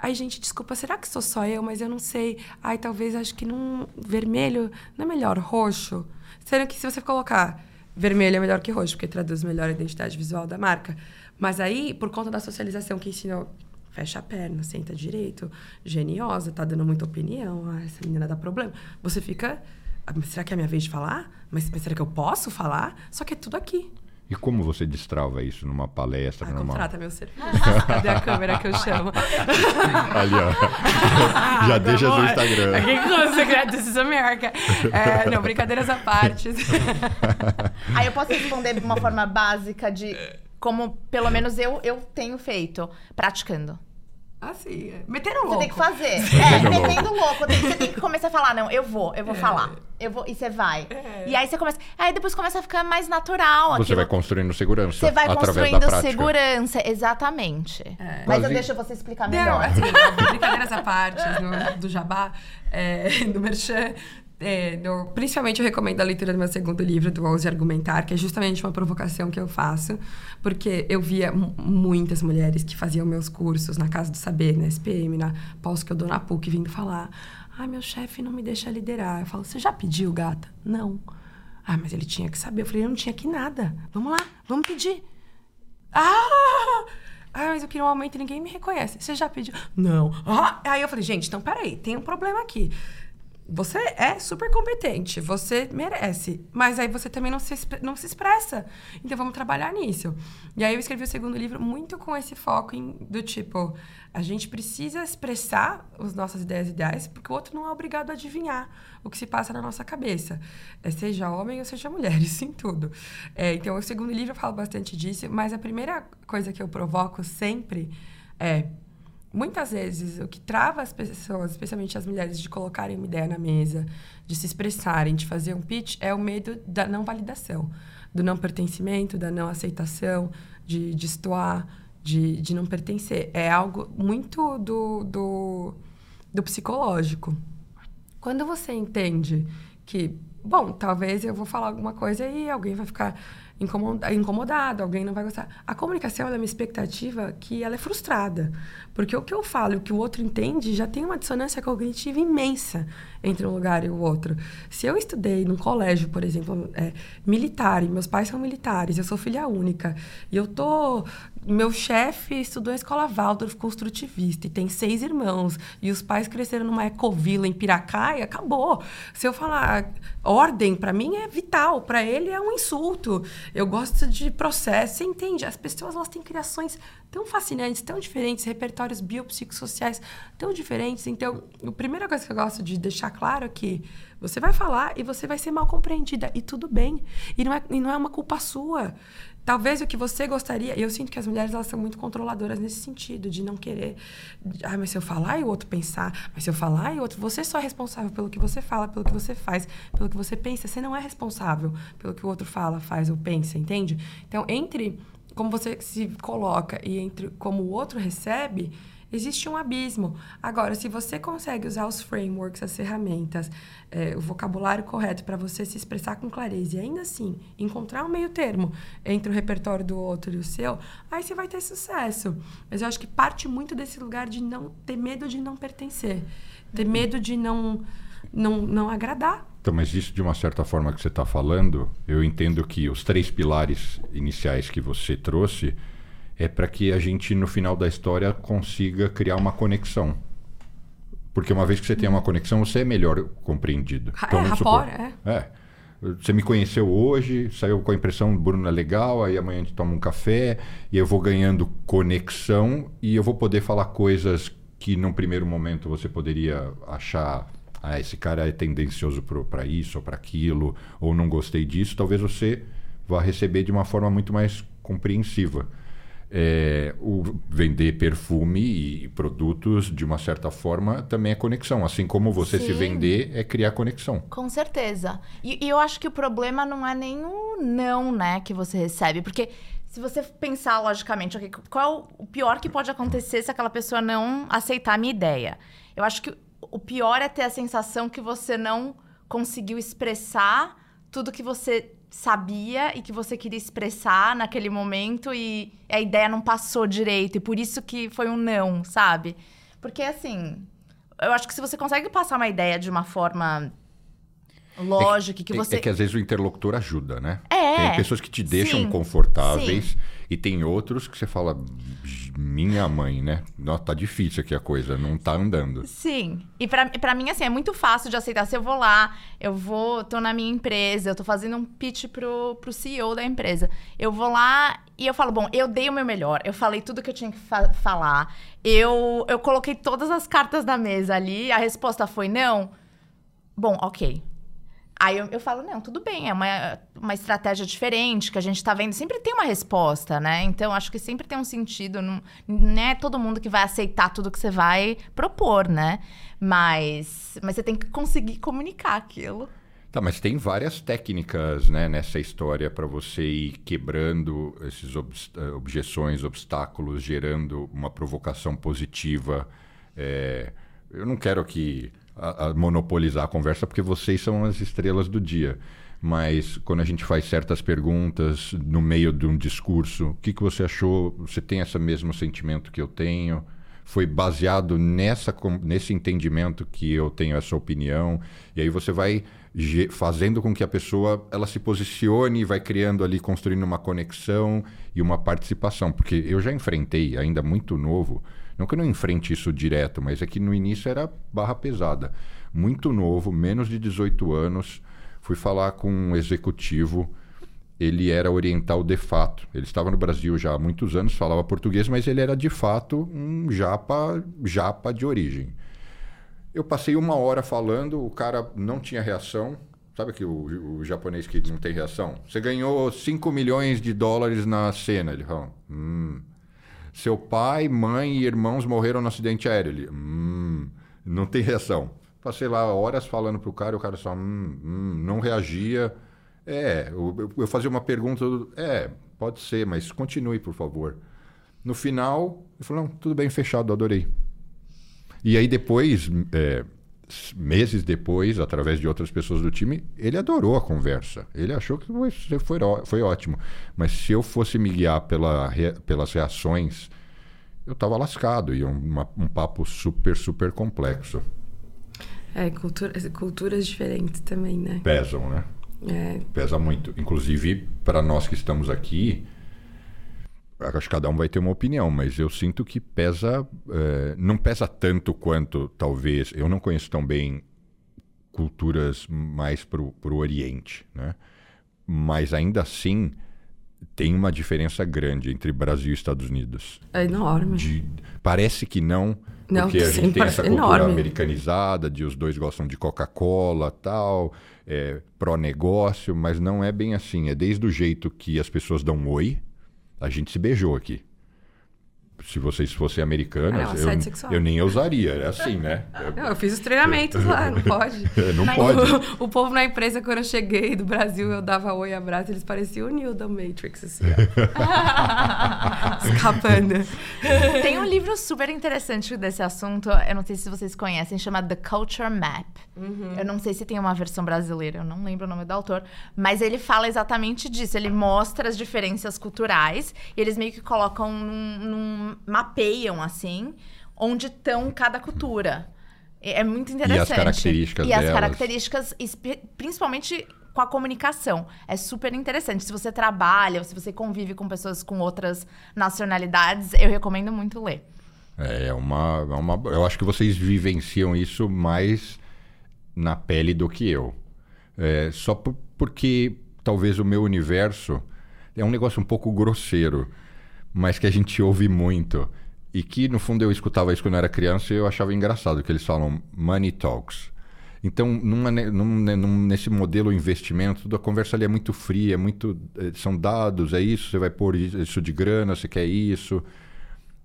Ai, gente, desculpa, será que sou só eu? Mas eu não sei. Ai, talvez acho que num vermelho não é melhor roxo? Será que se você colocar vermelho é melhor que roxo, porque traduz melhor a identidade visual da marca? Mas aí, por conta da socialização que ensinou, fecha a perna, senta direito, geniosa, tá dando muita opinião, ah, essa menina dá problema. Você fica, ah, será que é a minha vez de falar? Mas, mas será que eu posso falar? Só que é tudo aqui. E como você destrava isso numa palestra? Ah, numa... Contrata meu serviço. Cadê a câmera que eu chamo? Ali, ó. Já deixa seu Instagram. Aqui com o segredo This is America. É, não, brincadeiras à parte. Aí eu posso responder de uma forma básica de como pelo menos eu, eu tenho feito, praticando. Assim, é. metendo louco. Você tem que fazer. É, metendo louco. Você tem que começar a falar, não, eu vou, eu vou é. falar. Eu vou, e você vai. É. E aí você começa. Aí depois começa a ficar mais natural. Você aquilo. vai construindo segurança. Você vai construindo segurança, exatamente. É. Mas eu deixo você explicar melhor. Não, assim, brincadeiras à parte, do, do jabá, é, do merchan. É, principalmente eu recomendo a leitura do meu segundo livro, do Ouse Argumentar, que é justamente uma provocação que eu faço, porque eu via muitas mulheres que faziam meus cursos na Casa do Saber, na SPM, na pós que eu dou na PUC, vindo falar: ah, meu chefe não me deixa liderar. Eu falo: você já pediu, gata? Não. Ah, mas ele tinha que saber. Eu falei: eu não tinha que nada. Vamos lá, vamos pedir. Ah! Ah, mas eu queria um aumento e ninguém me reconhece. Você já pediu? Não. Ah! Aí eu falei, gente, então peraí, tem um problema aqui. Você é super competente, você merece, mas aí você também não se, não se expressa. Então vamos trabalhar nisso. E aí eu escrevi o segundo livro muito com esse foco em, do tipo, a gente precisa expressar as nossas ideias ideais, porque o outro não é obrigado a adivinhar o que se passa na nossa cabeça. É, seja homem ou seja mulher, isso em tudo. É, então o segundo livro eu falo bastante disso, mas a primeira coisa que eu provoco sempre é muitas vezes o que trava as pessoas, especialmente as mulheres, de colocarem uma ideia na mesa, de se expressarem, de fazer um pitch, é o medo da não validação, do não pertencimento, da não aceitação, de destoar, de, de não pertencer. É algo muito do, do, do psicológico. Quando você entende que, bom, talvez eu vou falar alguma coisa e alguém vai ficar incomodado, alguém não vai gostar. A comunicação é uma expectativa que ela é frustrada. Porque o que eu falo e o que o outro entende já tem uma dissonância cognitiva imensa entre um lugar e o outro. Se eu estudei num colégio, por exemplo, é, militar, e meus pais são militares, eu sou filha única, e eu tô meu chefe estudou na escola Waldorf construtivista e tem seis irmãos. E os pais cresceram numa ecovila em Piracaia, acabou. Se eu falar ordem, para mim é vital, para ele é um insulto. Eu gosto de processo, você entende? As pessoas elas têm criações tão fascinantes, tão diferentes, repertórios biopsicossociais tão diferentes. Então, a primeira coisa que eu gosto de deixar claro é que você vai falar e você vai ser mal compreendida. E tudo bem. E não é, e não é uma culpa sua. Talvez o que você gostaria. Eu sinto que as mulheres elas são muito controladoras nesse sentido, de não querer. Ah, mas se eu falar e o outro pensar. Mas se eu falar e o outro. Você só é responsável pelo que você fala, pelo que você faz, pelo que você pensa. Você não é responsável pelo que o outro fala, faz ou pensa, entende? Então, entre como você se coloca e entre como o outro recebe, existe um abismo. Agora, se você consegue usar os frameworks, as ferramentas, é, o vocabulário correto para você se expressar com clareza e ainda assim encontrar um meio termo entre o repertório do outro e o seu, aí você vai ter sucesso. Mas eu acho que parte muito desse lugar de não ter medo de não pertencer, ter medo de não, não, não agradar. Então, mas isso de uma certa forma que você está falando, eu entendo que os três pilares iniciais que você trouxe é para que a gente, no final da história, consiga criar uma conexão. Porque uma vez que você tem uma conexão, você é melhor compreendido. Então, é, rapor, é. é. Você me conheceu hoje, saiu com a impressão, Bruno é legal, aí amanhã a gente toma um café, e eu vou ganhando conexão e eu vou poder falar coisas que num primeiro momento você poderia achar, ah, esse cara é tendencioso para isso ou para aquilo, ou não gostei disso, talvez você vá receber de uma forma muito mais compreensiva é, o vender perfume e produtos de uma certa forma também é conexão. Assim como você Sim. se vender é criar conexão. Com certeza. E, e, eu acho que o problema não é nem o não, né, que você recebe. Porque se você pensar logicamente, okay, qual é o pior que pode acontecer se aquela pessoa não aceitar a minha ideia? Eu acho que o pior é ter a sensação que você não conseguiu expressar tudo que você sabia e que você queria expressar naquele momento e a ideia não passou direito e por isso que foi um não, sabe? Porque assim, eu acho que se você consegue passar uma ideia de uma forma lógica, é, que você. É que às vezes o interlocutor ajuda, né? É. Tem pessoas que te deixam sim, confortáveis sim. e tem outros que você fala, minha mãe, né? Nossa, tá difícil aqui a coisa, não tá andando. Sim. E pra mim, assim, é muito fácil de aceitar. Se eu vou lá, eu vou, tô na minha empresa, eu tô fazendo um pitch pro, pro CEO da empresa. Eu vou lá e eu falo, bom, eu dei o meu melhor, eu falei tudo que eu tinha que fa falar, eu, eu coloquei todas as cartas na mesa ali, a resposta foi não. Bom, ok. Aí eu, eu, falo, não, tudo bem, é uma, uma estratégia diferente que a gente tá vendo. Sempre tem uma resposta, né? Então, acho que sempre tem um sentido. Não, não é todo mundo que vai aceitar tudo que você vai propor, né? Mas, mas você tem que conseguir comunicar aquilo. Tá, mas tem várias técnicas né, nessa história para você ir quebrando essas ob objeções, obstáculos, gerando uma provocação positiva. É, eu não quero que a, a monopolizar a conversa, porque vocês são as estrelas do dia. Mas quando a gente faz certas perguntas no meio de um discurso, o que, que você achou? Você tem esse mesmo sentimento que eu tenho? Foi baseado nessa, nesse entendimento que eu tenho essa opinião? E aí você vai fazendo com que a pessoa ela se posicione e vai criando ali, construindo uma conexão e uma participação. Porque eu já enfrentei, ainda muito novo, não que eu não enfrente isso direto, mas é que no início era barra pesada. Muito novo, menos de 18 anos, fui falar com um executivo. Ele era oriental de fato. Ele estava no Brasil já há muitos anos, falava português, mas ele era de fato um japa, japa de origem. Eu passei uma hora falando, o cara não tinha reação. Sabe que o, o japonês que não tem reação? Você ganhou 5 milhões de dólares na cena. Ele falou, hum, seu pai, mãe e irmãos morreram no acidente aéreo. Ele, hum, não tem reação. Passei lá horas falando pro cara, o cara só hum, hum, não reagia. É, eu, eu fazia uma pergunta, é, pode ser, mas continue, por favor. No final, ele falou, não, tudo bem, fechado, adorei. E aí depois, é, meses depois, através de outras pessoas do time, ele adorou a conversa. Ele achou que foi, foi, ótimo. Mas se eu fosse me guiar pela, pelas reações, eu estava lascado. E uma, um papo super, super complexo. É, cultura, culturas diferentes também, né? Pesam, né? É. Pesa muito. Inclusive, para nós que estamos aqui, acho que cada um vai ter uma opinião, mas eu sinto que pesa, é, não pesa tanto quanto talvez. Eu não conheço tão bem culturas mais para o Oriente, né? Mas ainda assim tem uma diferença grande entre Brasil e Estados Unidos. É enorme. De, parece que não, não porque a gente tem essa cultura enorme. americanizada, de os dois gostam de Coca-Cola, tal, é, pró-negócio, mas não é bem assim. É desde o jeito que as pessoas dão oi, a gente se beijou aqui. Se vocês fossem americanas, ah, não, eu, eu, nem usaria. É assim, né? Não, eu fiz os treinamentos lá, não pode. É, não Mas pode. O, o, povo na empresa, quando eu cheguei do Brasil, eu dava oi e abraço, eles pareciam o Neil da Matrix, assim. Escapando. Tem um livro super interessante desse assunto, eu não sei se vocês conhecem, chama The Culture Map. Uhum. Eu não sei se tem uma versão brasileira, eu não lembro o nome do autor, mas ele fala exatamente disso. Ele mostra as diferenças culturais e eles meio que colocam num, num mapeiam assim onde estão cada cultura. É muito interessante. E as características E delas. as características, principalmente com a comunicação. É super interessante. Se você trabalha ou se você convive com pessoas com outras nacionalidades, eu recomendo muito ler. É, é uma, é uma. Eu acho que vocês vivenciam isso mais na pele do que eu. É, só por, porque talvez o meu universo é um negócio um pouco grosseiro, mas que a gente ouve muito. E que, no fundo, eu escutava isso quando eu era criança e eu achava engraçado que eles falam money talks. Então, numa, num, nesse modelo investimento, a conversa ali é muito fria, é muito, é, são dados, é isso, você vai pôr isso de grana, você quer isso.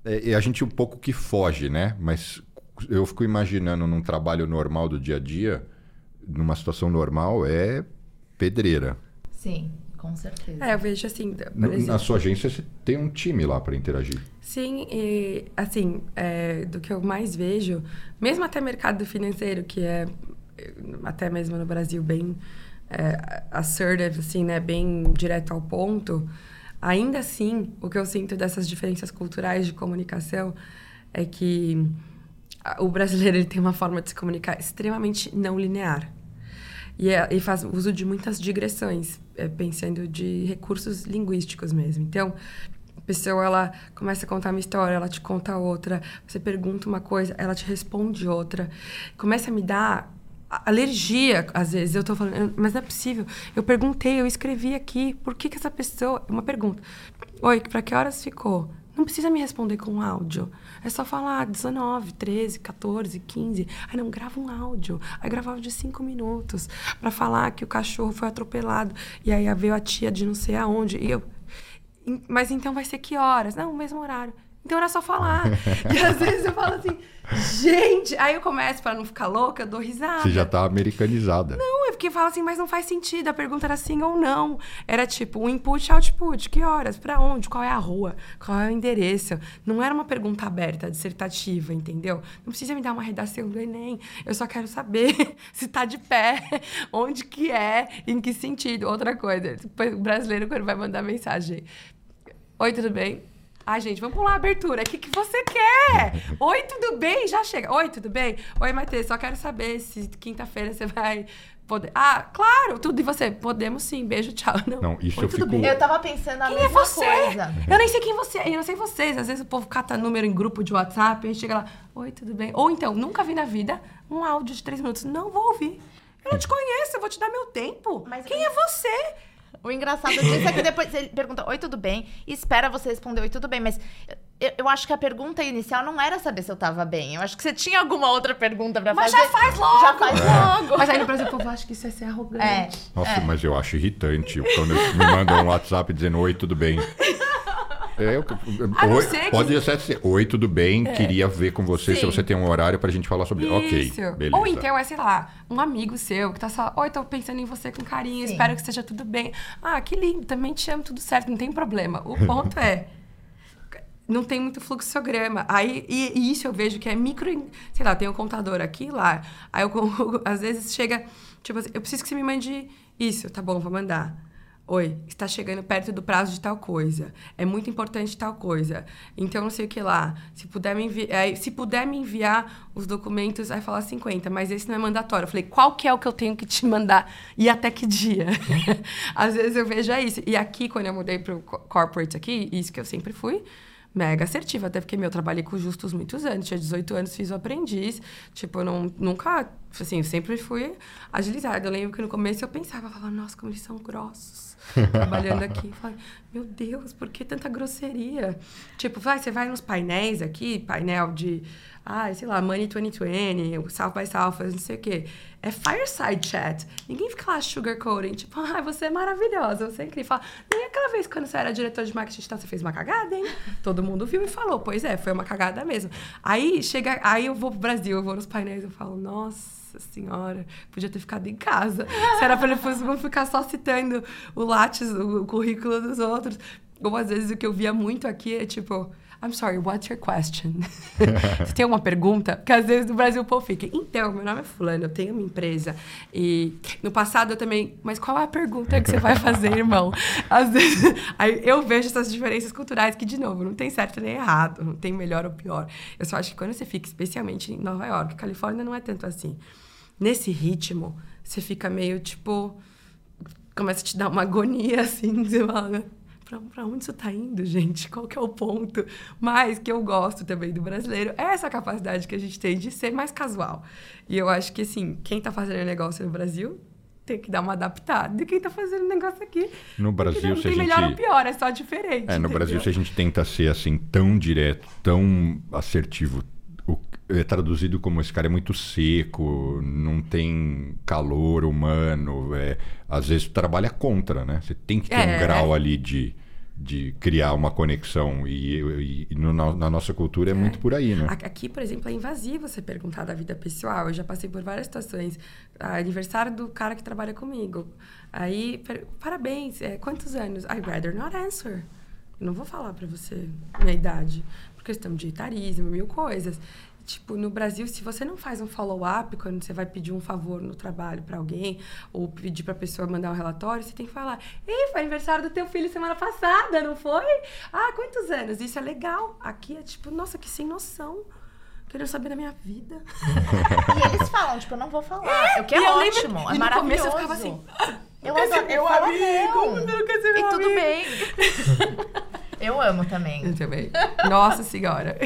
É, e a gente um pouco que foge, né? Mas eu fico imaginando num trabalho normal do dia a dia, numa situação normal, é pedreira. Sim, com certeza. É, eu vejo assim. Exemplo, na sua agência você tem um time lá para interagir. Sim, e assim, é, do que eu mais vejo, mesmo até mercado financeiro, que é até mesmo no Brasil bem é, assertive, assim, né, bem direto ao ponto, ainda assim, o que eu sinto dessas diferenças culturais de comunicação é que o brasileiro ele tem uma forma de se comunicar extremamente não linear. E, é, e faz uso de muitas digressões, é, pensando de recursos linguísticos mesmo. Então, a pessoa ela começa a contar uma história, ela te conta outra, você pergunta uma coisa, ela te responde outra. Começa a me dar alergia, às vezes. Eu tô falando, mas não é possível. Eu perguntei, eu escrevi aqui, por que, que essa pessoa. Uma pergunta. Oi, para que horas ficou? Não precisa me responder com áudio. É só falar 19, 13, 14, 15. Aí não, grava um áudio. Aí gravava de 5 minutos para falar que o cachorro foi atropelado. E aí veio a tia de não sei aonde. E eu. Mas então vai ser que horas? Não, o mesmo horário. Então era só falar. e às vezes eu falo assim, gente. Aí eu começo, para não ficar louca, eu dou risada. Você já tá americanizada. Não, é porque fala assim, mas não faz sentido. A pergunta era sim ou não. Era tipo, o input output. Que horas? Para onde? Qual é a rua? Qual é o endereço? Não era uma pergunta aberta, dissertativa, entendeu? Não precisa me dar uma redação do Enem. Eu só quero saber se tá de pé, onde que é, em que sentido. Outra coisa, o brasileiro, quando vai mandar mensagem. Oi, tudo bem? Ai, gente, vamos pular a abertura. O que, que você quer? Oi, tudo bem? Já chega. Oi, tudo bem? Oi, Matheus, só quero saber se quinta-feira você vai poder. Ah, claro, tudo e você. Podemos sim. Beijo, tchau. Não, não isso Oi, eu fico... Bem? Eu tava pensando a quem é mesma é você? coisa. Eu nem sei quem você é. Eu não sei vocês. Às vezes o povo cata número em grupo de WhatsApp, a gente chega lá, oi, tudo bem? Ou então, nunca vi na vida um áudio de três minutos. Não vou ouvir. Eu não te conheço, eu vou te dar meu tempo. Mas quem é você? O engraçado disso é que depois ele pergunta, oi, tudo bem? E espera você responder, oi, tudo bem. Mas eu, eu, acho que a pergunta inicial não era saber se eu tava bem. Eu acho que você tinha alguma outra pergunta pra mas fazer. Mas já faz logo! Já faz logo! Mas aí no Brasil, o povo acha que isso é ser arrogante. É. Nossa, é. mas eu acho irritante quando me mandam um WhatsApp dizendo, oi, tudo bem? É, eu, oi, que... Pode ser oi, tudo bem? É. Queria ver com você Sim. se você tem um horário pra gente falar sobre. Isso. Ok, beleza. Ou então é, sei lá, um amigo seu que tá só, oi, tô pensando em você com carinho, Sim. espero que esteja tudo bem. Ah, que lindo, também te amo, tudo certo, não tem problema. O ponto é. Não tem muito fluxograma. Aí, e, e, isso eu vejo que é micro. Sei lá, tem um contador aqui lá. Aí eu, às vezes chega. Tipo assim, eu preciso que você me mande isso. Tá bom, vou mandar. Oi, está chegando perto do prazo de tal coisa. É muito importante tal coisa. Então, não sei o que lá. Se puder me, envi é, se puder me enviar os documentos, vai falar 50, mas esse não é mandatório. Eu falei, qual que é o que eu tenho que te mandar e até que dia? Às vezes eu vejo isso. E aqui, quando eu mudei para o corporate aqui, isso que eu sempre fui, mega assertiva, até porque meu, eu trabalhei com justos muitos anos, tinha 18 anos, fiz o aprendiz, tipo, não, nunca assim, eu sempre fui agilizada. Eu lembro que no começo eu pensava, eu falava, nossa, como eles são grossos. trabalhando aqui. Eu falei, meu Deus, por que tanta grosseria? Tipo, vai, você vai nos painéis aqui, painel de, ah, sei lá, Money 2020, South by Southwest, não sei o quê. É fireside chat. Ninguém fica lá sugarcoating, tipo, ah, você é maravilhosa, você é incrível. Fala, nem aquela vez quando você era diretor de marketing digital, você fez uma cagada, hein? Todo mundo viu e falou, pois é, foi uma cagada mesmo. Aí chega, aí eu vou pro Brasil, eu vou nos painéis, eu falo, nossa nossa senhora, podia ter ficado em casa. Se era depois vamos ficar só citando o Lattes, o currículo dos outros. Ou às vezes o que eu via muito aqui é tipo, I'm sorry, what's your question? Você tem uma pergunta? Porque às vezes no Brasil o povo fica, então, meu nome é fulano, eu tenho uma empresa. E no passado eu também, mas qual é a pergunta que você vai fazer, irmão? Às vezes, aí eu vejo essas diferenças culturais que, de novo, não tem certo nem errado, não tem melhor ou pior. Eu só acho que quando você fica, especialmente em Nova York, Califórnia não é tanto assim. Nesse ritmo, você fica meio tipo. Começa a te dar uma agonia, assim, você fala, pra, pra onde isso tá indo, gente? Qual que é o ponto? Mas que eu gosto também do brasileiro é essa capacidade que a gente tem de ser mais casual. E eu acho que, assim, quem tá fazendo negócio no Brasil tem que dar uma adaptada. E quem tá fazendo negócio aqui. No Brasil, não se a gente... melhor ou pior, é só diferente. É, no entendeu? Brasil, se a gente tenta ser assim, tão direto, tão assertivo, o, é traduzido como esse cara é muito seco, não tem calor humano. É, às vezes trabalha contra, né? Você tem que ter É. um grau ali de, de criar uma conexão. E, e- e no- na, nossa cultura é, muito por aí, né? Aqui, por exemplo, é invasivo você perguntar da vida pessoal. Eu já passei por várias situações. Ah, aniversário do cara que trabalha comigo. Aí, per- parabéns, é, quantos anos? I'd rather not answer. Eu não vou falar pra você minha idade. Questão de etarismo, mil coisas. Tipo, no Brasil, se você não faz um follow-up quando você vai pedir um favor no trabalho pra alguém, ou pedir pra pessoa mandar um relatório, você tem que falar: Ei, foi aniversário do teu filho semana passada, não foi? Ah, quantos anos? Isso é legal. Aqui é tipo, nossa, que sem noção. Querendo saber da minha vida. E eles falam, tipo, eu não vou falar. O que é E eu lembro- ótimo, é e no maravilhoso. começo eu ficava assim, eu adoro, eu falo amigo, não. não quer ser E meu tudo amigo. bem. eu amo também. Eu também. Nossa senhora.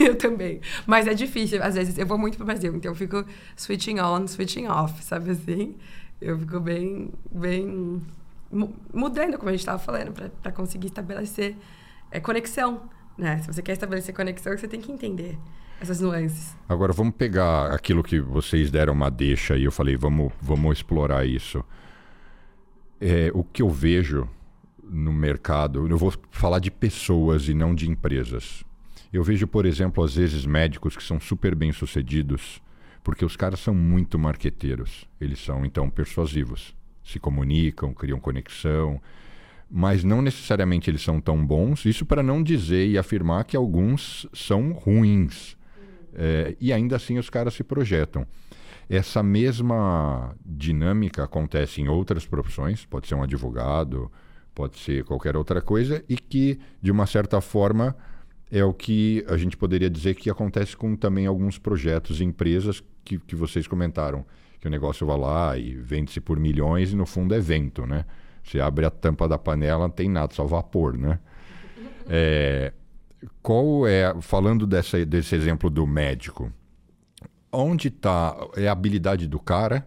Eu também. Mas é difícil. Às vezes eu vou muito pro Brasil, então eu fico switching on, switching off, sabe assim? Eu fico bem, bem mu- mudando, como a gente estava falando, para conseguir estabelecer é, conexão. Né? Se você quer estabelecer conexão, você tem que entender essas nuances. Agora vamos pegar aquilo que vocês deram uma deixa e eu falei, vamos, vamos explorar isso. É, o que eu vejo no mercado, eu vou falar de pessoas e não de empresas. Eu vejo, por exemplo, às vezes médicos que são super bem sucedidos, porque os caras são muito marqueteiros. Eles são, então, persuasivos. Se comunicam, criam conexão, mas não necessariamente eles são tão bons. Isso para não dizer e afirmar que alguns são ruins. É, e ainda assim os caras se projetam. Essa mesma dinâmica acontece em outras profissões, pode ser um advogado, pode ser qualquer outra coisa, e que, de uma certa forma, é o que a gente poderia dizer que acontece com também alguns projetos e empresas que, que vocês comentaram. Que o negócio vai lá e vende-se por milhões e no fundo é vento, né? Você abre a tampa da panela, não tem nada, só vapor, né? É, qual é, falando dessa, desse exemplo do médico, onde está, é a habilidade do cara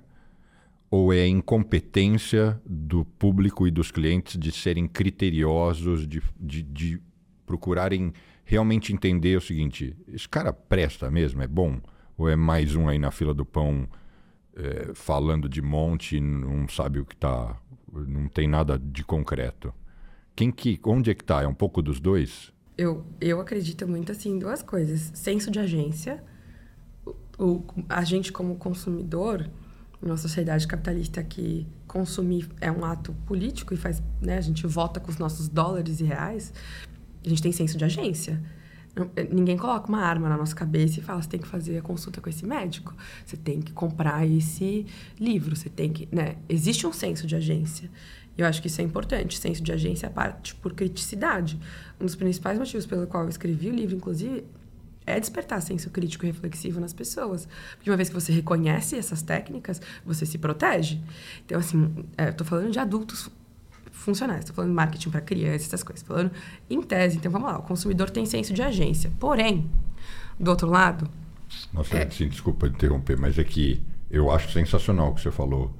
ou é a incompetência do público e dos clientes de serem criteriosos, de, de, de procurarem realmente entender o seguinte, esse cara presta mesmo, é bom? Ou é mais um aí na fila do pão é, falando de monte não sabe o que está, não tem nada de concreto? Quem que, onde é que está? É um pouco dos dois? Eu, eu acredito muito assim duas coisas. Senso de agência. O, o- a gente, como consumidor, numa sociedade capitalista que consumir é um ato político e faz, né, a gente vota com os nossos dólares e reais, a gente tem senso de agência. Eh, Ninguém coloca uma arma na nossa cabeça e fala, você tem que fazer a consulta com esse médico, você tem que comprar esse livro, você tem que, né? Existe um senso de agência. E eu acho que isso é importante. Senso de agência parte por criticidade. Um dos principais motivos pelo qual eu escrevi o livro, inclusive, é despertar senso crítico e reflexivo nas pessoas. Porque uma vez que você reconhece essas técnicas, você se protege. Então, assim, é, tô falando de adultos funcionais, tô falando de marketing para crianças, essas coisas. Falando em tese. Então, vamos lá, o consumidor tem senso de agência. Porém, do outro lado, Nossa, É. assim, desculpa interromper, mas é que Eu acho sensacional o que você falou.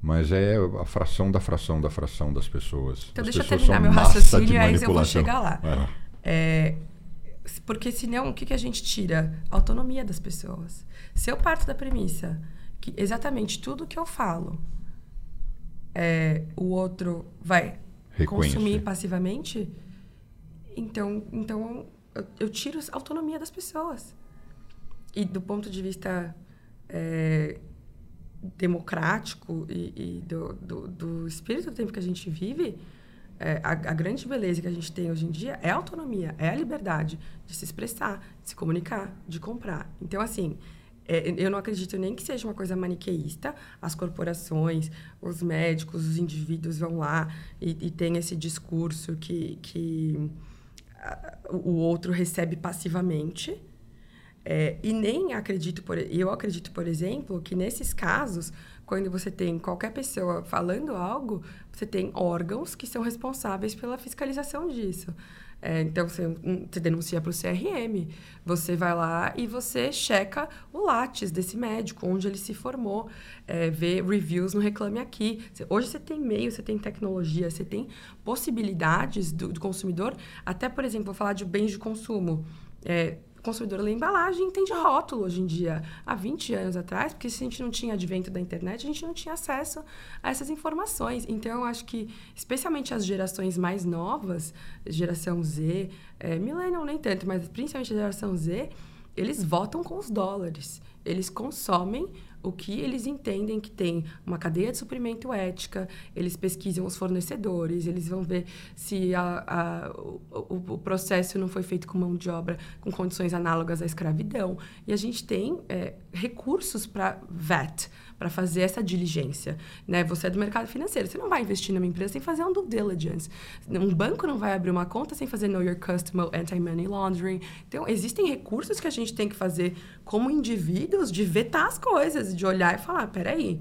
Mas é a fração da fração da fração das pessoas. Então, As deixa eu terminar meu raciocínio e aí eu vou chegar lá. Lá. É, porque senão, o que, que a gente tira? A autonomia das pessoas. Se eu parto da premissa que exatamente tudo que eu falo é, o outro vai Reconhecer. consumir passivamente, então, então eu, eu tiro a autonomia das pessoas. E do ponto de vista é, democrático e, e do, do, do espírito do tempo que a gente vive, é, a, a grande beleza que a gente tem hoje em dia é a autonomia, é a liberdade de se expressar, de se comunicar, de comprar. Então, assim, é, eu não acredito nem que seja uma coisa maniqueísta. As corporações, os médicos, os indivíduos vão lá e, e tem esse discurso que, que o outro recebe passivamente. É, e nem acredito, por, eu acredito, por exemplo, que nesses casos, quando você tem qualquer pessoa falando algo, você tem órgãos que são responsáveis pela fiscalização disso. É, então, você, um, você denuncia para o CRM, você vai lá e você checa o Lattes desse médico, onde ele se formou, é, vê reviews no Reclame Aqui. Hoje você tem meio, você tem tecnologia, você tem possibilidades do, do consumidor, até, por exemplo, vou falar de bens de consumo. É, consumidor lê embalagem e entende rótulo hoje em dia. Há 20 anos atrás, porque se a gente não tinha advento da internet, a gente não tinha acesso a essas informações. Então, eu acho que, especialmente as gerações mais novas, geração Z, é, millennial nem tanto, mas principalmente a geração Z, eles votam com os dólares. Eles consomem o que eles entendem que tem uma cadeia de suprimento ética, eles pesquisam os fornecedores, eles vão ver se a- a- o, o- processo não foi feito com mão de obra com condições análogas à escravidão. E a gente tem é, recursos para VAT, para fazer essa diligência. Né? Você é do mercado financeiro, você não vai investir numa empresa sem fazer um due diligence. Um banco não vai abrir uma conta sem fazer know your customer, anti-money laundering. Então, existem recursos que a gente tem que fazer como indivíduos de vetar as coisas, de olhar e falar, peraí,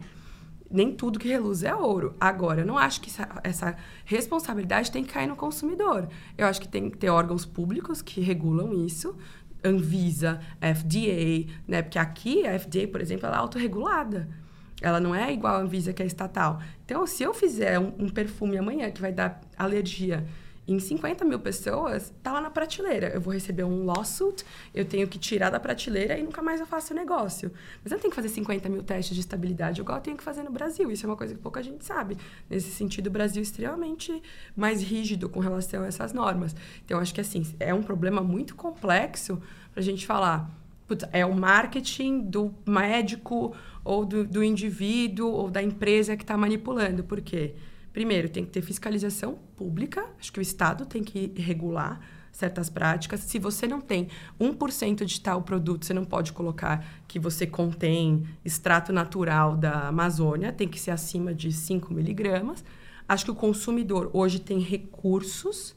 nem tudo que reluz é ouro. Agora, eu não acho que essa, essa responsabilidade tem que cair no consumidor. Eu acho que tem que ter órgãos públicos que regulam isso, Anvisa, FDA, né? Porque aqui a FDA, por exemplo, ela é autorregulada. Ela não é igual a Anvisa, que é estatal. Então, se eu fizer um, um perfume amanhã que vai dar alergia em 50 mil pessoas, tá lá na prateleira. Eu vou receber um lawsuit, eu tenho que tirar da prateleira e nunca mais eu faço o negócio. Mas eu tenho que fazer 50 mil testes de estabilidade, igual eu tenho que fazer no Brasil. Isso é uma coisa que pouca gente sabe. Nesse sentido, o Brasil é extremamente mais rígido com relação a essas normas. Então, acho que, assim, é um problema muito complexo pra gente falar Putz, é o marketing do médico ou do, do indivíduo ou da empresa que está manipulando. Por quê? Primeiro, tem que ter fiscalização pública. Acho que o Estado tem que regular certas práticas. Se você não tem 1% de tal produto, você não pode colocar que você contém extrato natural da Amazônia, tem que ser acima de 5 miligramas. Acho que o consumidor hoje tem recursos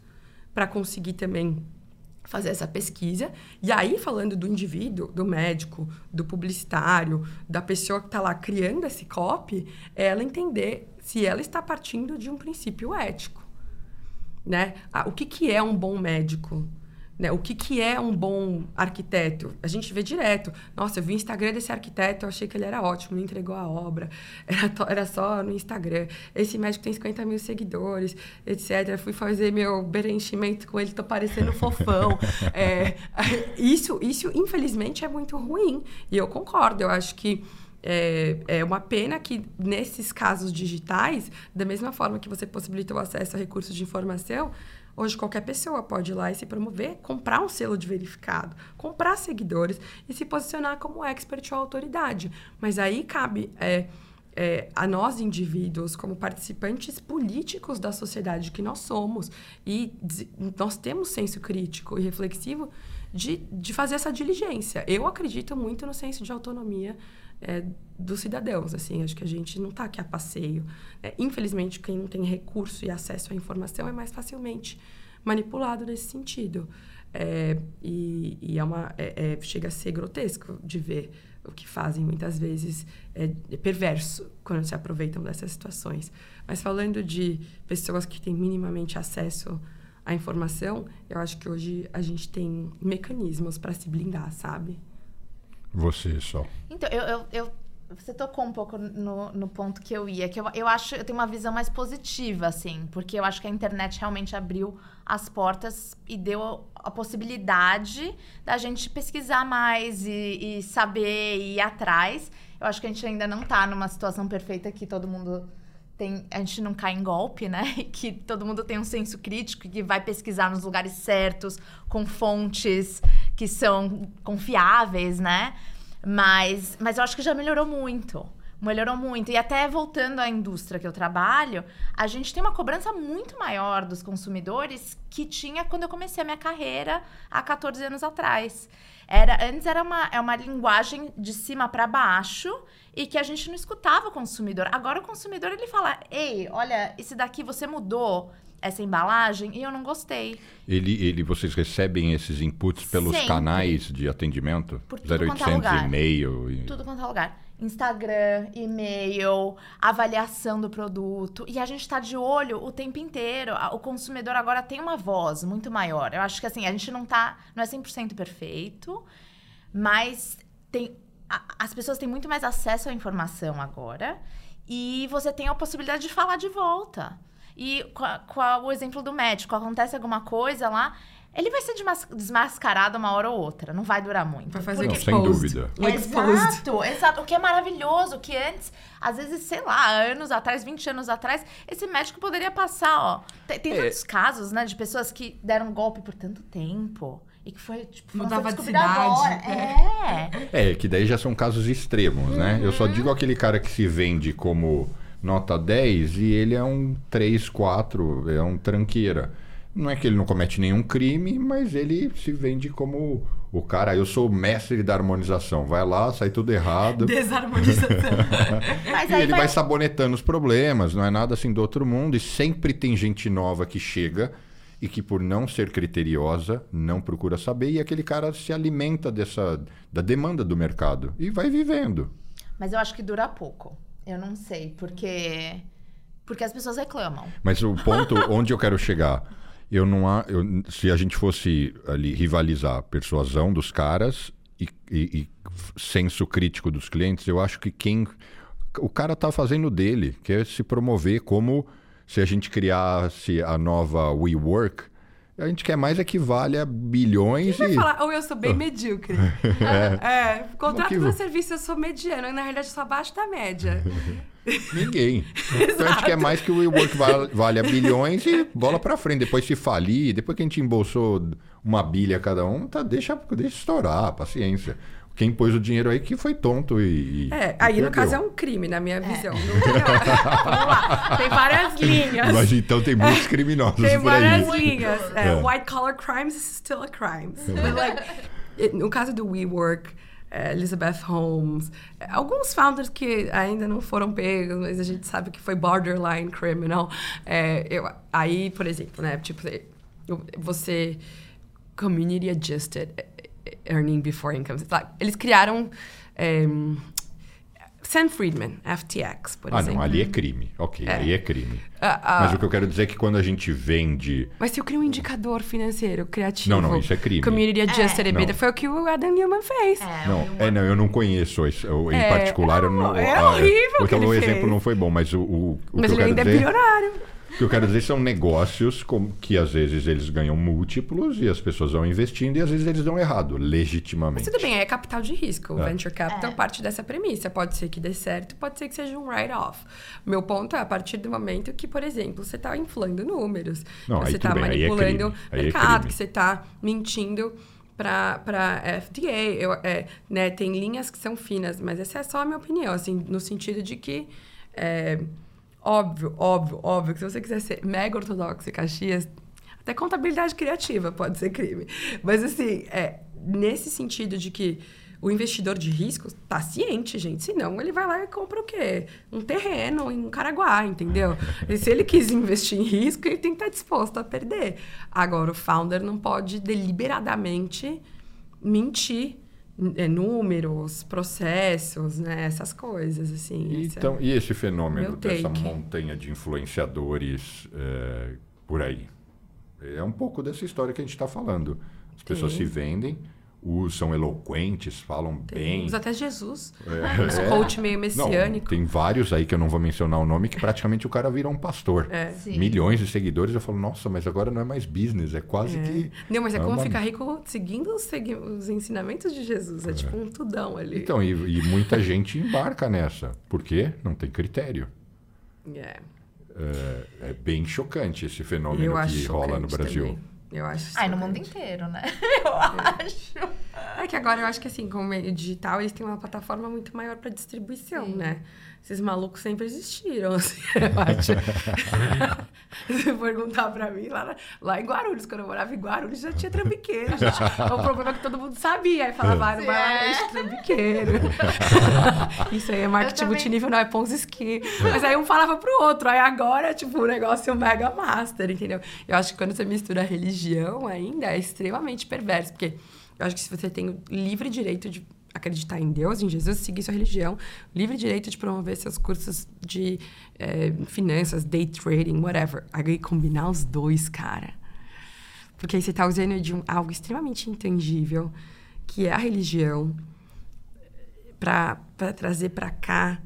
para conseguir também fazer essa pesquisa. E aí, falando do indivíduo, do médico, do publicitário, da pessoa que está lá criando esse copy, é ela entender se ela está partindo de um princípio ético. Né? O que, que é um bom médico? Né? O que, que é um bom arquiteto? A gente vê direto. Nossa, eu vi o Instagram desse arquiteto, eu achei que ele era ótimo, me entregou a obra. Era, era só no Instagram. Esse médico tem 50 mil seguidores, etc. Fui fazer meu preenchimento com ele, tô parecendo fofão. É, isso, isso, infelizmente, é muito ruim. E eu concordo. Eu acho que é, é uma pena que, nesses casos digitais, da mesma forma que você possibilita o acesso a recursos de informação, hoje qualquer pessoa pode ir lá e se promover, comprar um selo de verificado, comprar seguidores e se posicionar como expert ou autoridade. Mas aí cabe é, é, a nós, indivíduos, como participantes políticos da sociedade que nós somos, e nós temos senso crítico e reflexivo de, de fazer essa diligência. Eu acredito muito no senso de autonomia é, dos cidadãos, assim, acho que a gente não está aqui a passeio. É, infelizmente, quem não tem recurso e acesso à informação é mais facilmente manipulado nesse sentido. É, e e é uma, é- é- chega a ser grotesco de ver o que fazem muitas vezes, é, é perverso quando se aproveitam dessas situações. Mas falando de pessoas que têm minimamente acesso à informação, eu acho que hoje a gente tem mecanismos para se blindar, sabe? Você só. Então, eu, eu, eu você tocou um pouco no, no ponto que eu ia, que eu, eu acho, eu tenho uma visão mais positiva, assim, porque eu acho que a internet realmente abriu as portas e deu a possibilidade da gente pesquisar mais e, e saber e ir atrás. Eu acho que a gente ainda não está numa situação perfeita que todo mundo tem, a gente não cai em golpe, né? Que todo mundo tem um senso crítico que vai pesquisar nos lugares certos, com fontes que são confiáveis, né? Mas, mas eu acho que já melhorou muito. Melhorou muito. E até voltando à indústria que eu trabalho, a gente tem uma cobrança muito maior dos consumidores que tinha quando eu comecei a minha carreira há 14 anos atrás. Era, antes era uma, é uma linguagem de cima para baixo e que a gente não escutava o consumidor. Agora o consumidor ele fala: "Ei, olha, esse daqui você mudou essa embalagem e eu não gostei". Ele, ele vocês recebem esses inputs pelos Sempre. canais de atendimento? Por tudo 0800 é e-mail e... Tudo quanto é lugar. Instagram, e-mail, avaliação do produto. E a gente está de olho o tempo inteiro. O consumidor agora tem uma voz muito maior. Eu acho que assim, a gente não tá. não é 100% perfeito, mas tem as pessoas têm muito mais acesso à informação agora e você tem a possibilidade de falar de volta. E com, o exemplo do médico, acontece alguma coisa lá, ele vai ser desmascarado uma hora ou outra, não vai durar muito. Vai fazer porque... Não, sem dúvida. Exato, exato. O que é maravilhoso, que antes, às vezes, sei lá, anos atrás, 20 anos atrás, esse médico poderia passar, ó. Tem, tem é. tantos casos, né, de pessoas que deram golpe por tanto tempo. E que foi, tipo, Mudava de cidade. É. é, que daí já são casos extremos, uhum. né? Eu só uhum. digo aquele cara que se vende como nota 10 e ele é um 3, 4, é um tranqueira. Não é que ele não comete nenhum crime, mas ele se vende como o cara, eu sou o mestre da harmonização. Vai lá, sai tudo errado. Desarmonização. e ele vai... vai sabonetando os problemas, não é nada assim do outro mundo. E sempre tem gente nova que chega e que por não ser criteriosa não procura saber e aquele cara se alimenta dessa da demanda do mercado e vai vivendo. Mas eu acho que dura pouco. Eu não sei, porque porque as pessoas reclamam. Mas o ponto onde eu quero chegar, eu não há, eu, se a gente fosse ali rivalizar persuasão dos caras e, e, e senso crítico dos clientes, eu acho que quem o cara está fazendo dele, que é se promover como se a gente criasse a nova WeWork, a gente quer mais é que valha bilhões Quem e... vai falar, ou eu sou bem medíocre. é. é. Contrato que... meu serviço, eu sou mediano. E, na realidade, eu sou abaixo da média. Ninguém. então a gente quer mais que o WeWork valha bilhões e bola pra frente. Depois se falir, depois que a gente embolsou uma bilha cada um, tá, deixa, deixa estourar, paciência quem pôs o dinheiro aí que foi tonto e. É, aí no caso é um crime, na minha é. visão. Vamos lá. Tem várias linhas. Mas então tem muitos criminosos tem por aí. Tem várias linhas. É, é. White collar crimes is still a crime. But like, no caso do WeWork, é, Elizabeth Holmes, é, alguns founders que ainda não foram pegos, mas a gente sabe que foi borderline criminal. É, eu, aí, por exemplo, né, tipo, você community adjusted Earning Before Income. Eles criaram é, Sam Friedman, FTX, por ah, exemplo. Ah, não, ali é crime. Ok, é. aí é crime. Uh, uh, mas o que eu quero dizer é que quando a gente vende. Mas se eu crio um indicador financeiro criativo. Não, não, isso é crime. Community Adjusted é. EBITDA foi o que o Adam Newman fez. É, não, é, não, eu não conheço isso. em é, particular. Não, eu não, é horrível. Então o exemplo fez. não foi bom, mas o. o, o mas ele ainda é dizer... é bilionário. O que eu quero dizer são negócios com, que às vezes eles ganham múltiplos e as pessoas vão investindo e às vezes eles dão errado, legitimamente. Mas tudo bem, é capital de risco. O é. venture capital é. parte dessa premissa. Pode ser que dê certo, pode ser que seja um write-off. Meu ponto é a partir do momento que, por exemplo, você está inflando números, Não, você está é manipulando o é mercado, que você está mentindo para FDA. Eu, é, né, tem linhas que são finas, mas essa é só a minha opinião, assim, no sentido de que. É, Óbvio, óbvio, óbvio que se você quiser ser mega ortodoxo e Caxias, até contabilidade criativa pode ser crime. Mas assim, é, nesse sentido de que o investidor de risco tá ciente, gente. Senão ele vai lá e compra o quê? Um terreno em Caraguá, entendeu? E se ele quis investir em risco, ele tem que estar disposto a perder. Agora, o founder não pode deliberadamente mentir é, números, processos, né? essas coisas assim. E, então, e esse fenômeno dessa montanha de influenciadores é, por aí? É um pouco dessa história que a gente está falando. As pessoas Sim. se vendem, os são eloquentes, falam tem, bem. Usa até Jesus. É, Os é. coach meio messiânico. Não, tem vários aí que eu não vou mencionar o nome, que praticamente o cara vira um pastor. É. Milhões de seguidores. Eu falo, nossa, mas agora não é mais business, é quase é. que. Não, mas é, é como uma... ficar rico seguindo os, segui... os, ensinamentos de Jesus. É, é, tipo um tudão ali. Então, e, e muita gente embarca nessa. Por quê? Não tem critério. É. É, bem chocante esse fenômeno que rola no Brasil. Também. Eu acho. Ai, no mundo inteiro, né? Eu é. acho. É que agora eu acho que assim, como meio digital, eles têm uma plataforma muito maior para distribuição, Sim. né? Esses malucos sempre existiram, assim, eu acho. Se perguntar pra mim, lá, lá em Guarulhos, quando eu morava em Guarulhos, já tinha trambiqueiro. Gente. o problema é que todo mundo sabia. Aí falava, ah, não vai lá, é trambiqueiro. Isso aí é marketing multinível, não é Ponzi Ski. Mas aí um falava pro outro. Aí agora, tipo, o negócio é um mega master, entendeu? Eu acho que quando você mistura religião ainda, é extremamente perverso. Porque eu acho que se você tem o livre direito de acreditar em Deus, em Jesus, seguir sua religião, livre direito de promover seus cursos de é, finanças, day trading, whatever. Aí combinar os dois, cara. Porque aí você está usando de um, algo extremamente intangível, que é a religião, para trazer para cá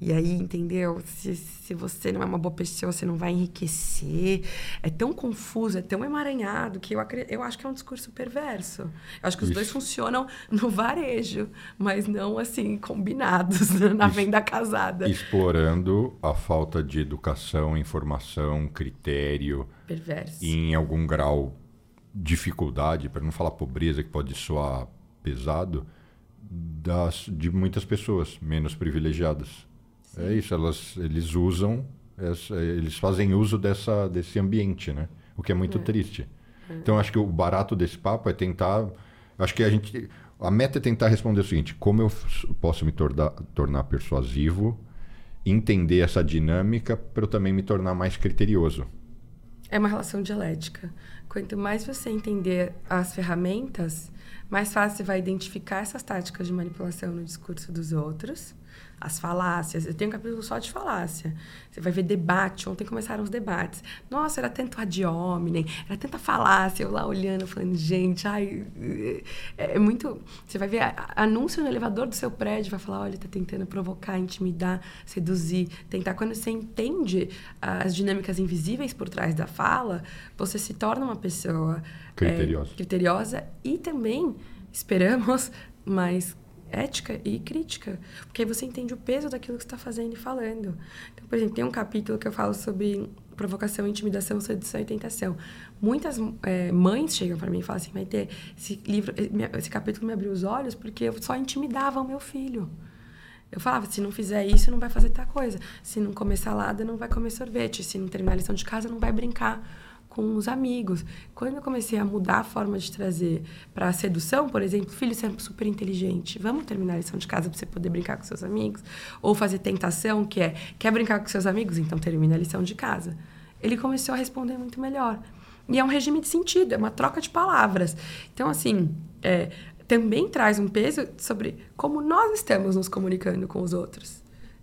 e aí, entendeu? Se, se você não é uma boa pessoa, você não vai enriquecer. É tão confuso, é tão emaranhado que eu, eu acho que é um discurso perverso. Eu acho que os Isso. dois funcionam no varejo, mas não assim, combinados na Isso. venda casada. Explorando a falta de educação, informação, critério. Perverso. E em algum grau dificuldade, para não falar pobreza, que pode soar pesado, das, de muitas pessoas menos privilegiadas. É isso, elas, eles usam, essa, eles fazem uso dessa, desse ambiente, né? O que é muito é. triste. É. Então, acho que o barato desse papo é tentar. Acho que a gente. A meta é tentar responder o seguinte: como eu posso me tornar, tornar persuasivo, entender essa dinâmica para eu também me tornar mais criterioso? É uma relação dialética. Quanto mais você entender as ferramentas, mais fácil você vai identificar essas táticas de manipulação no discurso dos outros as falácias. Eu tenho um capítulo só de falácia. Você vai ver debate. Ontem começaram os debates. Nossa, era tanto ad hominem, era tanta falácia. Eu lá olhando, falando, gente, ai, é, é muito. Você vai ver anúncio no elevador do seu prédio, vai falar, olha, tá tentando provocar, intimidar, seduzir, tentar. Quando você entende as dinâmicas invisíveis por trás da fala, você se torna uma pessoa criteriosa, é, criteriosa e também esperamos mais ética e crítica, porque você entende o peso daquilo que está fazendo e falando. Então, por exemplo, tem um capítulo que eu falo sobre provocação, intimidação, sedução e tentação. Muitas é, mães chegam para mim e falam assim, ter esse livro, esse capítulo me abriu os olhos porque eu só intimidava o meu filho. Eu falava, se não fizer isso, não vai fazer tal coisa. Se não comer salada, não vai comer sorvete. Se não terminar a lição de casa, não vai brincar com os amigos. Quando eu comecei a mudar a forma de trazer para a sedução, por exemplo, filho, é super inteligente, vamos terminar a lição de casa para você poder brincar com seus amigos? Ou fazer tentação, que é, quer brincar com seus amigos? Então termina a lição de casa. Ele começou a responder muito melhor. E é um regime de sentido, é uma troca de palavras. Então, assim, é, também traz um peso sobre como nós estamos nos comunicando com os outros.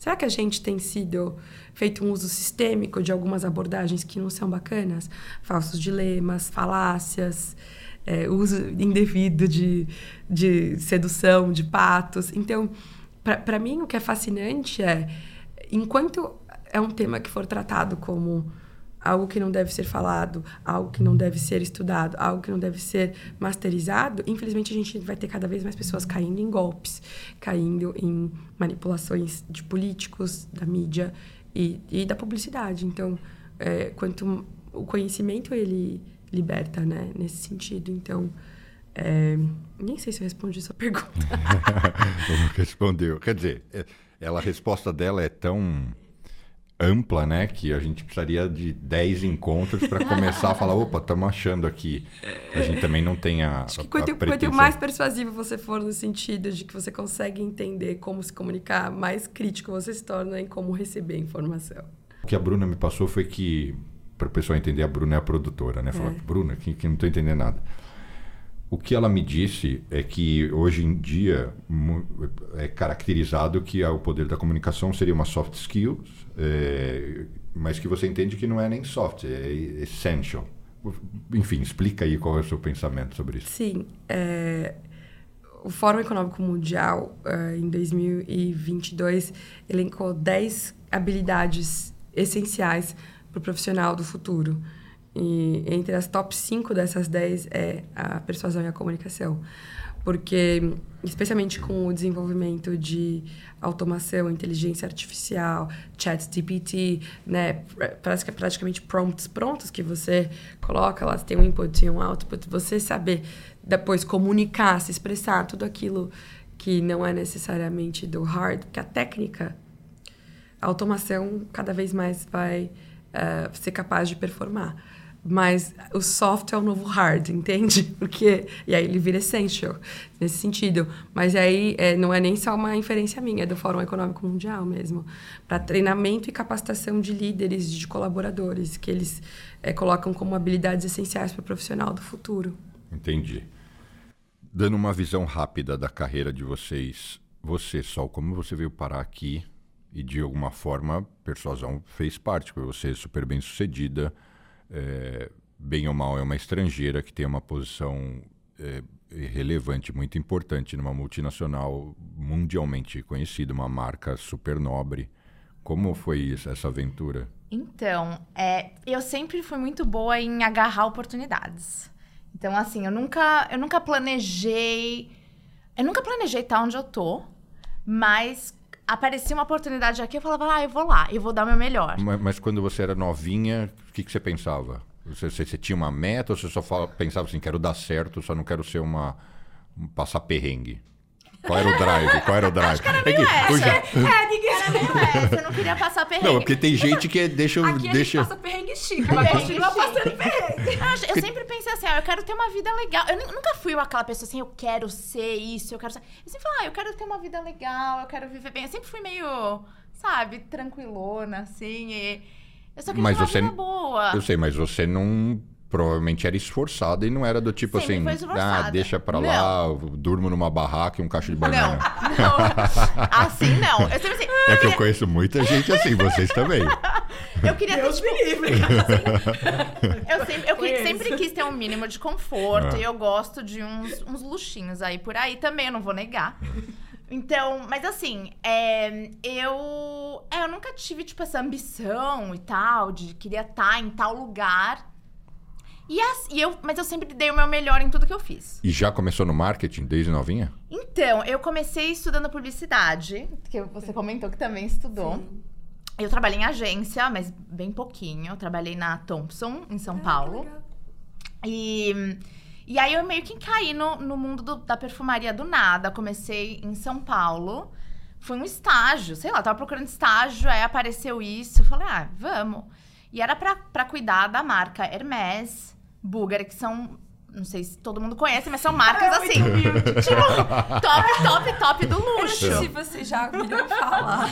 Será que a gente tem sido feito um uso sistêmico de algumas abordagens que não são bacanas? Falsos dilemas, falácias, é, uso indevido de, de sedução, de patos. Então, para mim, o que é fascinante é, enquanto é um tema que for tratado como algo que não deve ser falado, algo que não deve ser estudado, algo que não deve ser masterizado, infelizmente a gente vai ter cada vez mais pessoas caindo em golpes, caindo em manipulações de políticos, da mídia e, e da publicidade. Então, é, quanto o conhecimento ele liberta, né, nesse sentido. Então, é, nem sei se eu respondi sua pergunta. Respondeu. Quer dizer, é, ela, a resposta dela é tão ampla, né? Que a gente precisaria de 10 encontros para começar a falar, opa, estamos achando aqui. A gente também não tem a. Acho que quanto, quanto mais persuasivo você for no sentido de que você consegue entender como se comunicar, mais crítico você se torna em como receber informação. O que a Bruna me passou foi que, para o pessoal entender, a Bruna é a produtora, né? Falar, é. Bruna, que, que não estou entendendo nada. O que ela me disse é que hoje em dia é caracterizado que o poder da comunicação seria uma soft skills, é, mas que você entende que não é nem soft, é essential. Enfim, explica aí qual é o seu pensamento sobre isso. Sim, é, o Fórum Econômico Mundial, uh, em 2022, elencou 10 habilidades essenciais para o profissional do futuro. E entre as top 5 dessas 10 é a persuasão e a comunicação. Porque, especialmente com o desenvolvimento de automação, inteligência artificial, chat GPT, né, praticamente prompts prontos que você coloca lá, tem um input e um output, você saber depois comunicar, se expressar, tudo aquilo que não é necessariamente do hard, porque a técnica, a automação cada vez mais vai uh, ser capaz de performar. Mas o soft é o novo hard, entende? Porque. E aí ele vira essential nesse sentido. Mas aí é, não é nem só uma inferência minha, é do Fórum Econômico Mundial mesmo. Para treinamento e capacitação de líderes, de colaboradores, que eles é, colocam como habilidades essenciais para o profissional do futuro. Entendi. Dando uma visão rápida da carreira de vocês, você, Sol, como você veio parar aqui e de alguma forma Persuasão fez parte, porque você é super bem sucedida, é, bem ou mal é uma estrangeira que tem uma posição é, relevante, muito importante numa multinacional mundialmente conhecida, uma marca super nobre. Como foi essa aventura? Então, é, eu sempre fui muito boa em agarrar oportunidades. Então, assim, eu nunca, eu nunca planejei. Eu nunca planejei estar onde eu tô, mas aparecia uma oportunidade aqui, eu falava, ah, eu vou lá, eu vou dar o meu melhor. Mas, mas quando você era novinha, o que, que você pensava? Você, você, você, tinha uma meta ou você só fala, pensava assim, quero dar certo, só não quero ser uma. Um, passar perrengue? Qual era o drive? Qual era o drive? Acho que era meio é que, essa. É, meio essa. Eu não queria passar perrengue. Não, porque tem gente que deixa... Aqui deixa... a gente passa perrengue chique, mas continua passando perrengue. Eu, eu sempre pensei assim, ah, eu quero ter uma vida legal. Eu nunca fui aquela pessoa assim, eu quero ser isso, eu quero ser... Eu sempre falei, ah, eu quero ter uma vida legal, eu quero viver bem. Eu sempre fui meio, sabe, tranquilona, assim, e... Eu só queria mas uma você, vida boa. Eu sei, mas você não provavelmente era esforçada e não era do tipo Sim, assim, ah, deixa pra não. lá, durmo numa barraca e um caixa de banana. Não, não. assim não. Eu sempre assim, é que eu conheço muita gente assim, vocês também. Eu queria ter, tipo, livre. eu sempre, eu sempre quis ter um mínimo de conforto ah. e eu gosto de uns, uns luxinhos aí por aí também, eu não vou negar. Então, mas assim, é, eu, é, eu nunca tive, tipo, essa ambição e tal, de queria estar em tal lugar. E, as, e eu, mas eu sempre dei o meu melhor em tudo que eu fiz. E já começou no marketing desde novinha? Então, eu comecei estudando publicidade, que você comentou que também estudou. Sim. Eu trabalhei em agência, mas bem pouquinho. Eu trabalhei na Thompson, em São ah, Paulo. E, e aí eu meio que caí no, no mundo do, da perfumaria do nada. Comecei em São Paulo. Foi um estágio, sei lá, tava procurando estágio, aí apareceu isso. Eu falei, ah, vamos. E era para cuidar da marca Hermès, Bulgari, que são não sei se todo mundo conhece, mas são marcas é assim. tipo, top, top, top do luxo. Se você já ouviu falar.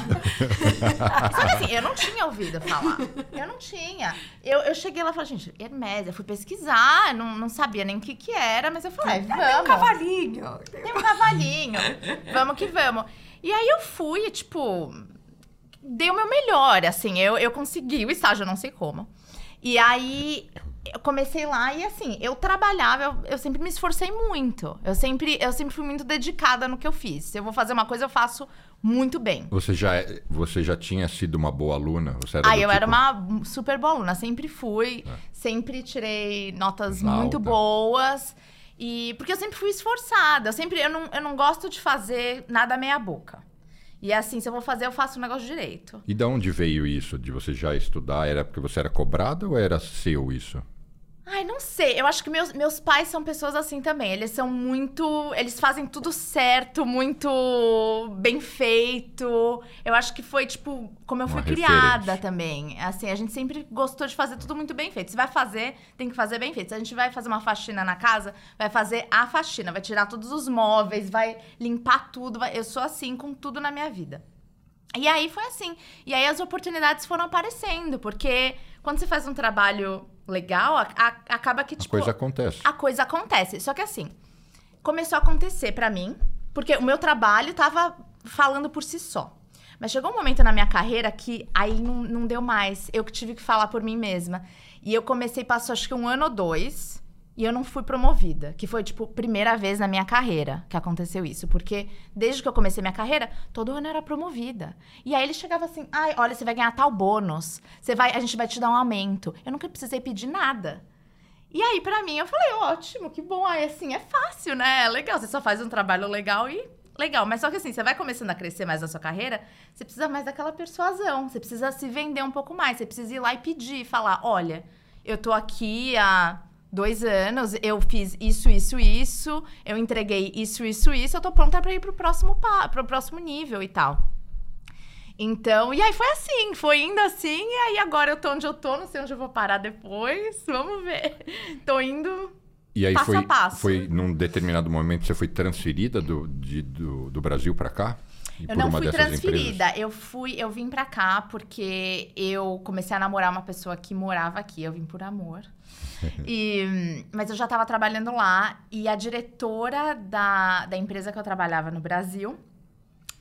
Só que assim, eu não tinha ouvido falar. Eu não tinha. Eu, eu cheguei lá e falei, gente, Hermes, eu fui pesquisar, não, não sabia nem o que, que era, mas eu falei, vamos. Tem um cavalinho. Tem um cavalinho. vamos que vamos. E aí eu fui, tipo, dei o meu melhor, assim, eu, eu consegui o estágio, eu não sei como. E aí eu comecei lá e assim, eu trabalhava, eu, eu, sempre me esforcei muito. Eu sempre, eu sempre fui muito dedicada no que eu fiz. Se eu vou fazer uma coisa, eu faço muito bem. Você já, é, você já tinha sido uma boa aluna? Você era ah, eu tipo... era uma super boa aluna, sempre fui, é. sempre tirei notas muito boas. E porque eu sempre fui esforçada, eu sempre eu não, eu não gosto de fazer nada meia boca. E assim, se eu vou fazer, eu faço o negócio direito. E de onde veio isso de você já estudar? Era porque você era cobrada ou era seu isso? Não sei. Eu acho que meus, meus pais são pessoas assim também. Eles são muito. Eles fazem tudo certo, muito bem feito. Eu acho que foi, tipo, como eu Uma fui criada também. Assim, a gente sempre gostou de fazer tudo muito bem feito. Se vai fazer, tem que fazer bem feito. Se a gente vai fazer uma faxina na casa, vai fazer a faxina, vai tirar todos os móveis, vai limpar tudo. Vai... Eu sou assim com tudo na minha vida. E aí foi assim. E aí as oportunidades foram aparecendo, porque quando você faz um trabalho legal, a, a, acaba que, tipo. A coisa acontece. A coisa acontece. Só que assim, começou a acontecer para mim, porque o meu trabalho tava falando por si só. Mas chegou um momento na minha carreira que aí não, não deu mais. Eu que tive que falar por mim mesma. E eu comecei, passou acho que um ano ou dois. E eu não fui promovida. Que foi, tipo, primeira vez na minha carreira que aconteceu isso. Porque desde que eu comecei minha carreira, todo ano era promovida. E aí ele chegava assim: ai, olha, você vai ganhar tal bônus. Você vai, a gente vai te dar um aumento. Eu nunca precisei pedir nada. E aí, para mim, eu falei, ótimo, que bom. Aí, assim, é fácil, né? É legal. Você só faz um trabalho legal e legal. Mas só que assim, você vai começando a crescer mais na sua carreira, você precisa mais daquela persuasão. Você precisa se vender um pouco mais. Você precisa ir lá e pedir, falar: olha, eu tô aqui há dois anos, eu fiz isso, isso, isso, eu entreguei isso, isso, isso, eu tô pronta para ir pro próximo, pro próximo nível e tal. Então, e aí foi assim, foi indo assim, e aí agora eu tô onde eu tô, não sei onde eu vou parar depois, vamos ver. Tô indo e aí passo foi, a passo. foi num determinado momento você foi transferida do, de, do, do Brasil para cá? eu não fui transferida. Empresas? Eu fui, eu vim para cá porque eu comecei a namorar uma pessoa que morava aqui. Eu vim por amor. E, mas eu já estava trabalhando lá e a diretora da, da empresa que eu trabalhava no Brasil,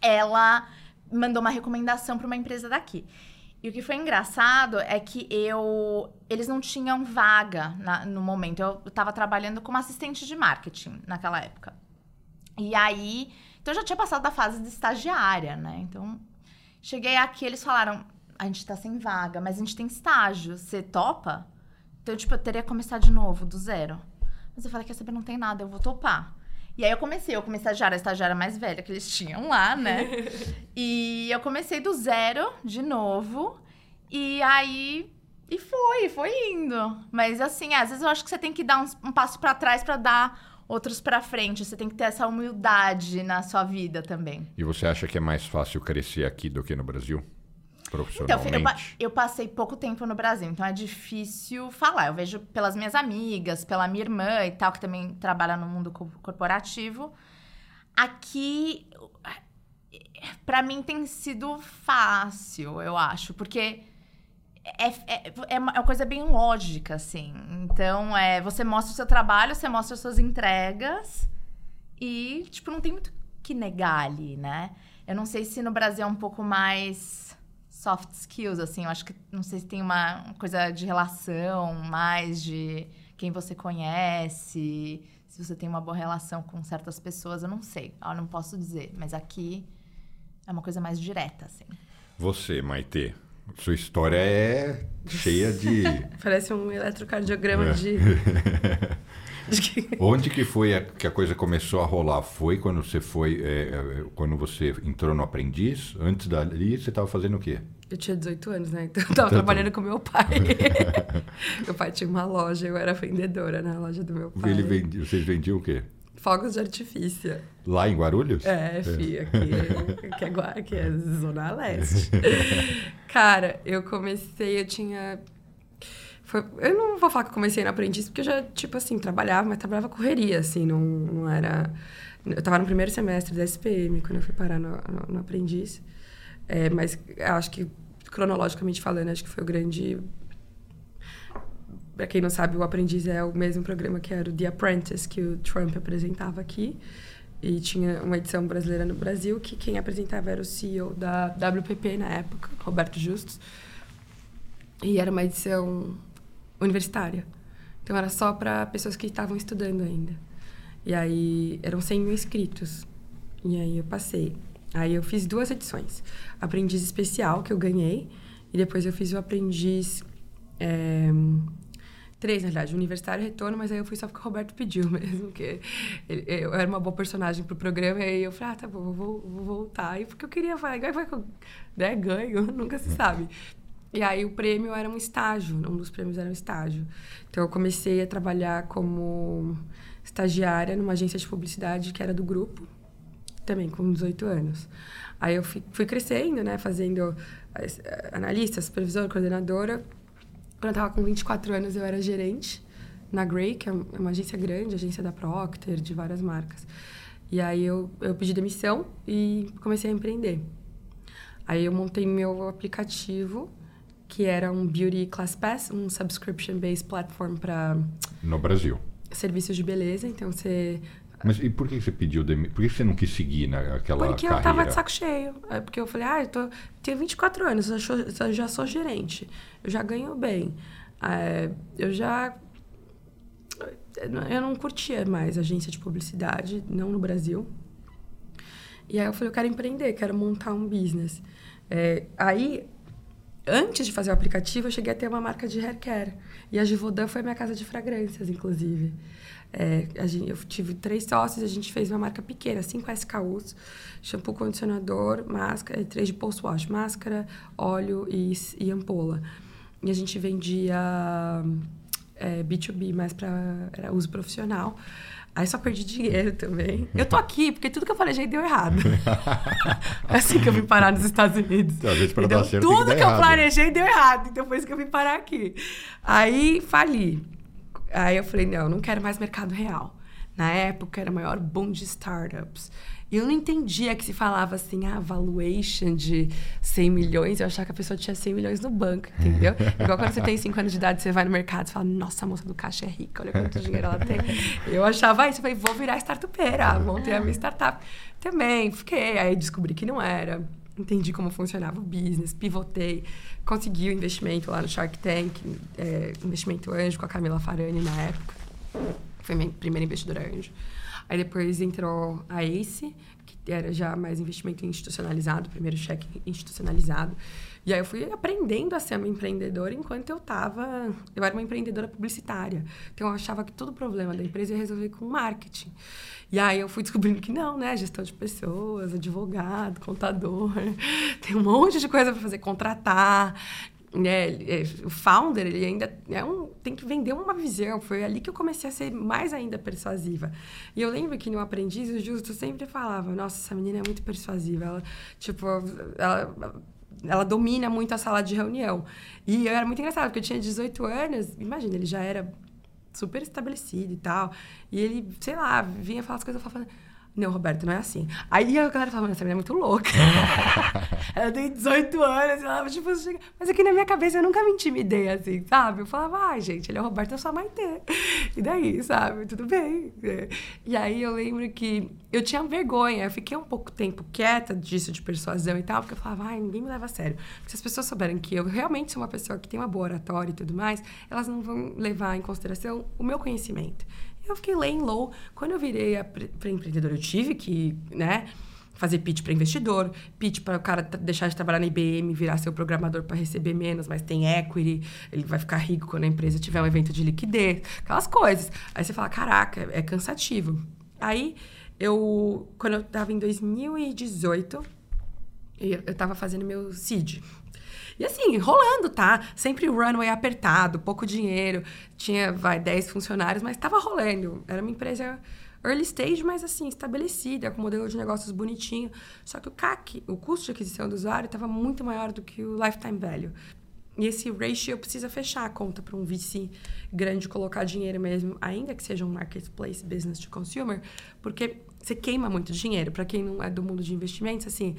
ela mandou uma recomendação para uma empresa daqui. E o que foi engraçado é que eu. Eles não tinham vaga na, no momento. Eu estava trabalhando como assistente de marketing naquela época. E aí. Então eu já tinha passado da fase de estagiária, né? Então. Cheguei aqui, eles falaram: a gente tá sem vaga, mas a gente tem estágio. Você topa? Então, tipo, eu teria que começar de novo, do zero. Mas eu falei: quer saber, não tem nada, eu vou topar. E aí eu comecei, eu comecei a estagiária, a estagiária mais velha que eles tinham lá, né? e eu comecei do zero, de novo. E aí. E foi, foi indo. Mas assim, às vezes eu acho que você tem que dar um, um passo para trás para dar outros para frente. Você tem que ter essa humildade na sua vida também. E você acha que é mais fácil crescer aqui do que no Brasil? Profissionalmente? Então, eu, eu, passei pouco tempo no Brasil, então é difícil falar. Eu vejo pelas minhas amigas, pela minha irmã e tal, que também trabalha no mundo corporativo. Aqui, para mim tem sido fácil, eu acho, porque é, é, é, uma coisa bem lógica, assim. Então, é, você mostra o seu trabalho, você mostra as suas entregas e, tipo, não tem muito que negar ali, né? Eu não sei se no Brasil é um pouco mais soft skills, assim. Eu acho que, não sei se tem uma coisa de relação, mais de quem você conhece, se você tem uma boa relação com certas pessoas, eu não sei. Eu não posso dizer, mas aqui é uma coisa mais direta, assim. Você, Maite, sua história é cheia de. Parece um eletrocardiograma é. de. Onde que foi a, que a coisa começou a rolar? Foi quando você foi, é, é quando você entrou no aprendiz? Antes dali, você estava fazendo o quê? Eu tinha 18 anos, né? Então eu estava trabalhando com meu pai. meu pai tinha uma loja, eu era vendedora na loja do meu pai. Ele vendia, vocês vendiam o quê? Fogos de artifício. Lá em Guarulhos? É, é. aqui, aqui, é, aqui é Zona Leste. Cara, eu comecei, eu tinha foi, eu não vou falar que eu comecei no aprendiz, porque eu já, tipo assim, trabalhava, mas trabalhava correria, assim, não, não era... Eu estava no primeiro semestre da SPM, quando eu fui parar no, no, no aprendiz. É, mas acho que, cronologicamente falando, acho que foi o grande... Para quem não sabe, o Aprendiz é o mesmo programa que era o The Apprentice, que o Trump apresentava aqui. E tinha uma edição brasileira no Brasil, que quem apresentava era o CEO da WPP na época, Roberto Justus. E era uma edição universitária. Então era só para pessoas que estavam estudando ainda. E aí eram 100 mil inscritos. E aí eu passei. Aí eu fiz duas edições. Aprendiz especial, que eu ganhei. E depois eu fiz o aprendiz. É, três, na verdade. Universitário retorno, mas aí eu fui só porque o Roberto pediu mesmo. Porque ele, eu era uma boa personagem pro programa. E aí eu falei, ah, tá bom, vou, vou voltar. E porque eu queria, vai, vai, vai, né, ganho, nunca se sabe. E aí o prêmio era um estágio, um dos prêmios era um estágio. Então eu comecei a trabalhar como estagiária numa agência de publicidade que era do grupo, também com 18 anos. Aí eu fui, fui crescendo, né, fazendo eh, analista, supervisora, coordenadora. Quando eu estava com 24 anos eu era gerente na Grey, que é, é uma agência grande, agência da Procter, de várias marcas. E aí eu, eu pedi demissão e comecei a empreender. Aí eu montei meu aplicativo que era um Beauty Class Pass, um subscription-based platform para... No Brasil. Serviços de beleza, então você... Mas e por que você pediu demissão? Por que você não quis seguir naquela Porque carreira? eu tava de saco cheio. É porque eu falei, ah, eu tô, tenho 24 anos, eu já, sou, eu já sou gerente, eu já ganho bem. É, eu já eu não curtia mais agência de publicidade, não no Brasil. E aí eu falei, eu quero empreender, quero montar um business. É, aí, antes de fazer o aplicativo, eu cheguei a ter uma marca de hair care. E a Givaudan foi minha casa de fragrâncias, inclusive. É, gente, eu tive três sócios, a gente fez uma marca pequena, cinco SKUs, shampoo, condicionador, máscara, três de post-wash, máscara, óleo e, e ampola. E a gente vendia é, B2B, mais para uso profissional. Aí só perdi dinheiro também. Eu tô aqui porque tudo que eu planejei deu errado. é assim que eu vim parar nos Estados Unidos. Dar certo, tudo que, que eu planejei deu errado. Então foi isso que eu vim parar aqui. Aí fali. Aí eu falei, não, não quero mais mercado real. Na época era o maior boom de startups. E eu não entendia que se falava assim, ah, valuation de 100 milhões. Eu achava que a pessoa tinha 100 milhões no banco, entendeu? Igual quando você tem 5 anos de idade, você vai no mercado e fala, nossa, a moça do caixa é rica, olha quanto dinheiro ela tem. Eu achava isso, eu falei, vou virar startupeira, montei a minha startup. Também, fiquei. Aí descobri que não era. Entendi como funcionava o business, pivotei, consegui o investimento lá no Shark Tank, é, investimento anjo com a Camila Farani na época. Foi minha primeira investidora anjo. Aí depois entrou a ACE, que era já mais investimento institucionalizado, primeiro cheque institucionalizado. E aí eu fui aprendendo a ser uma empreendedora enquanto eu estava... Eu era uma empreendedora publicitária. Então eu achava que todo problema da empresa ia resolver com marketing. E aí eu fui descobrindo que não, né? Gestão de pessoas, advogado, contador. Tem um monte de coisa para fazer, contratar né, é, o founder, ele ainda é um, tem que vender uma visão. Foi ali que eu comecei a ser mais ainda persuasiva. E eu lembro que no Aprendiz, o Justo sempre falava, nossa, essa menina é muito persuasiva. Ela, tipo, ela, ela domina muito a sala de reunião. E eu era muito engraçado, porque eu tinha 18 anos, imagina, ele já era super estabelecido e tal. E ele, sei lá, vinha falar as coisas, eu falava não, Roberto, não é assim. Aí a galera falava, essa menina é muito louca. ela tem 18 anos, ela, tipo, mas aqui na minha cabeça eu nunca me intimidei assim, sabe? Eu falava, ai, gente, ele é o Roberto, eu sou a Maitê. E daí, sabe? Tudo bem. E aí eu lembro que eu tinha vergonha, eu fiquei um pouco tempo quieta disso de persuasão e tal, porque eu falava, ai, ninguém me leva a sério. Porque se as pessoas souberem que eu realmente sou uma pessoa que tem uma boa oratória e tudo mais, elas não vão levar em consideração o meu conhecimento. Eu fiquei laying low. Quando eu virei para empreendedora, eu tive que, né? fazer pitch para investidor, pitch para o cara deixar de trabalhar na IBM, virar seu programador para receber menos, mas tem equity, ele vai ficar rico quando a empresa tiver um evento de liquidez, aquelas coisas. Aí você fala, caraca, é cansativo. Aí eu, quando eu estava em 2018, eu estava fazendo meu seed, e assim, rolando, tá? Sempre runway apertado, pouco dinheiro. Tinha, vai, 10 funcionários, mas estava rolando. Era uma empresa early stage, mas assim, estabelecida, com modelo de negócios bonitinho. Só que o CAC, o custo de aquisição do usuário, estava muito maior do que o lifetime value. E esse ratio precisa fechar a conta para um VC grande colocar dinheiro mesmo, ainda que seja um marketplace business to consumer, porque você queima muito dinheiro. Para quem não é do mundo de investimentos, assim,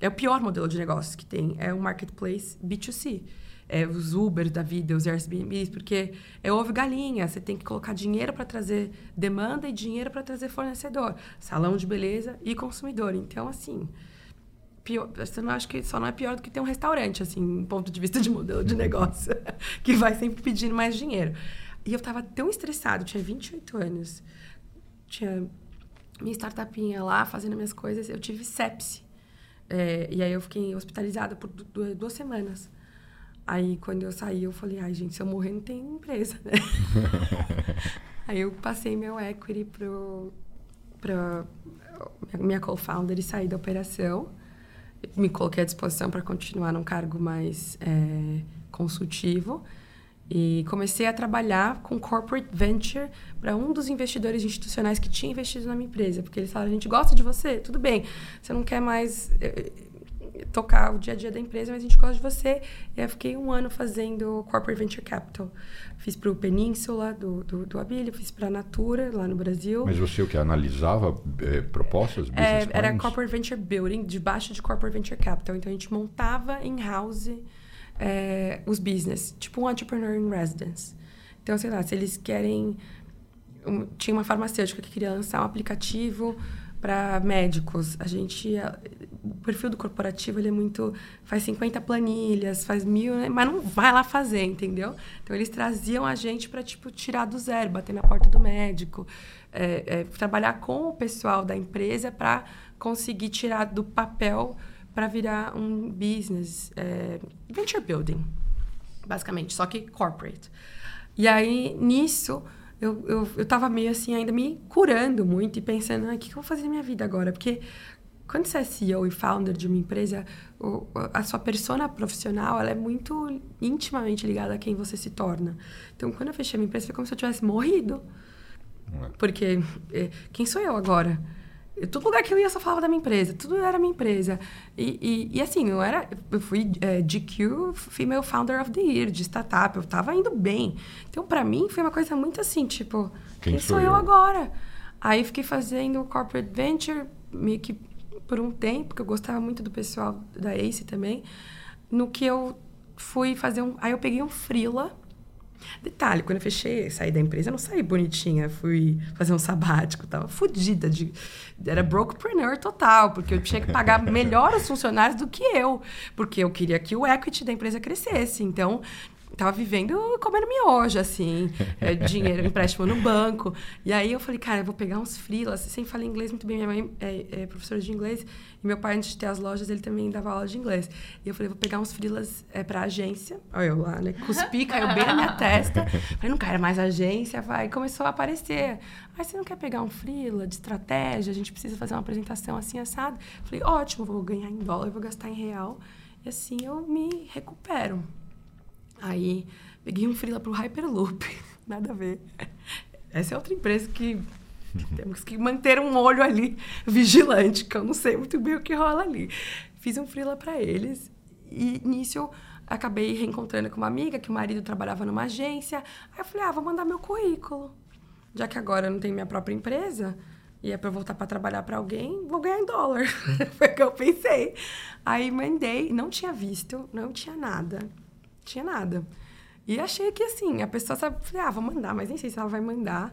é o pior modelo de negócio que tem. É o marketplace B2C. É os Uber da vida, os Airbnbs, porque é ovo galinha. Você tem que colocar dinheiro para trazer demanda e dinheiro para trazer fornecedor. Salão de beleza e consumidor. Então, assim, pior, eu acho que só não é pior do que ter um restaurante, assim, do ponto de vista de modelo de negócio, que vai sempre pedindo mais dinheiro. E eu estava tão estressado, tinha 28 anos, tinha minha startupinha lá, fazendo minhas coisas, eu tive sepse. É, e aí eu fiquei hospitalizada por duas semanas. Aí quando eu saí, eu falei, ai gente, se eu morrer não tem empresa, né? aí eu passei meu equity pro, pro minha co-founder e saí da operação. Me coloquei à disposição para continuar num cargo mais é, consultivo. E comecei a trabalhar com corporate venture para um dos investidores institucionais que tinha investido na minha empresa. Porque eles falaram, a gente gosta de você, tudo bem. Você não quer mais eh, tocar o dia a dia da empresa, mas a gente gosta de você. E aí eu fiquei um ano fazendo corporate venture capital. Fiz para o Península, do, do, do Abílio, fiz para a Natura, lá no Brasil. Mas você o que? Analisava eh, propostas? É, era corporate venture building, debaixo de corporate venture capital. Então a gente montava in-house é, os business, tipo um entrepreneur in residence. Então, sei lá, se eles querem. Um, tinha uma farmacêutica que queria lançar um aplicativo para médicos. A gente o perfil do corporativo ele é muito. faz 50 planilhas, faz mil, né? mas não vai lá fazer, entendeu? Então eles traziam a gente para tipo, tirar do zero, bater na porta do médico, é, é, trabalhar com o pessoal da empresa para conseguir tirar do papel para virar um business, é, venture building, basicamente, só que corporate. E aí, nisso, eu, eu, eu tava meio assim, ainda me curando muito e pensando, ah, o que, que eu vou fazer na minha vida agora? Porque quando você é CEO e founder de uma empresa, a sua persona profissional ela é muito intimamente ligada a quem você se torna. Então, quando eu fechei a minha empresa, foi como se eu tivesse morrido. É. Porque é, quem sou eu agora? Todo lugar que eu ia só falava da minha empresa, tudo era minha empresa. E, e, e assim, eu era, eu fui é, GQ Female Founder of the Year de startup, eu tava indo bem. Então, para mim, foi uma coisa muito assim, tipo, quem, quem sou eu? eu agora? Aí fiquei fazendo corporate venture meio que por um tempo, porque eu gostava muito do pessoal da Ace também, no que eu fui fazer um, aí eu peguei um freela Detalhe, quando eu fechei, saí da empresa, eu não saí bonitinha, fui fazer um sabático, tava fodida de era brokepreneur total, porque eu tinha que pagar melhor os funcionários do que eu, porque eu queria que o equity da empresa crescesse. Então, tava vivendo comendo miojo, assim, é, dinheiro, empréstimo no banco. E aí eu falei, cara, eu vou pegar uns freelas, sem falar inglês muito bem. Minha mãe é, é, professora de inglês e meu pai, antes de ter as lojas, ele também dava aula de inglês. E eu falei, vou pegar uns freelas é, pra agência. Olha eu lá, né? Cuspi, caiu bem na minha testa. Falei, não quero mais agência, vai. E começou a aparecer. Aí você não quer pegar um freela de estratégia? A gente precisa fazer uma apresentação assim, assado. Falei, ótimo, vou ganhar em dólar, vou gastar em real. E assim eu me recupero. Aí peguei um freela pro Hyperloop. Nada a ver. Essa é outra empresa que temos que manter um olho ali vigilante, que eu não sei muito bem o que rola ali. Fiz um freela para eles e nisso eu acabei reencontrando com uma amiga que o marido trabalhava numa agência. Aí eu falei: "Ah, vou mandar meu currículo. Já que agora eu não tenho minha própria empresa, e é para voltar para trabalhar para alguém, vou ganhar em dólar". Foi o que eu pensei. Aí mandei, não tinha visto, não tinha nada tinha nada. E achei que, assim, a pessoa sabe, falei, ah, vou mandar, mas nem sei se ela vai mandar.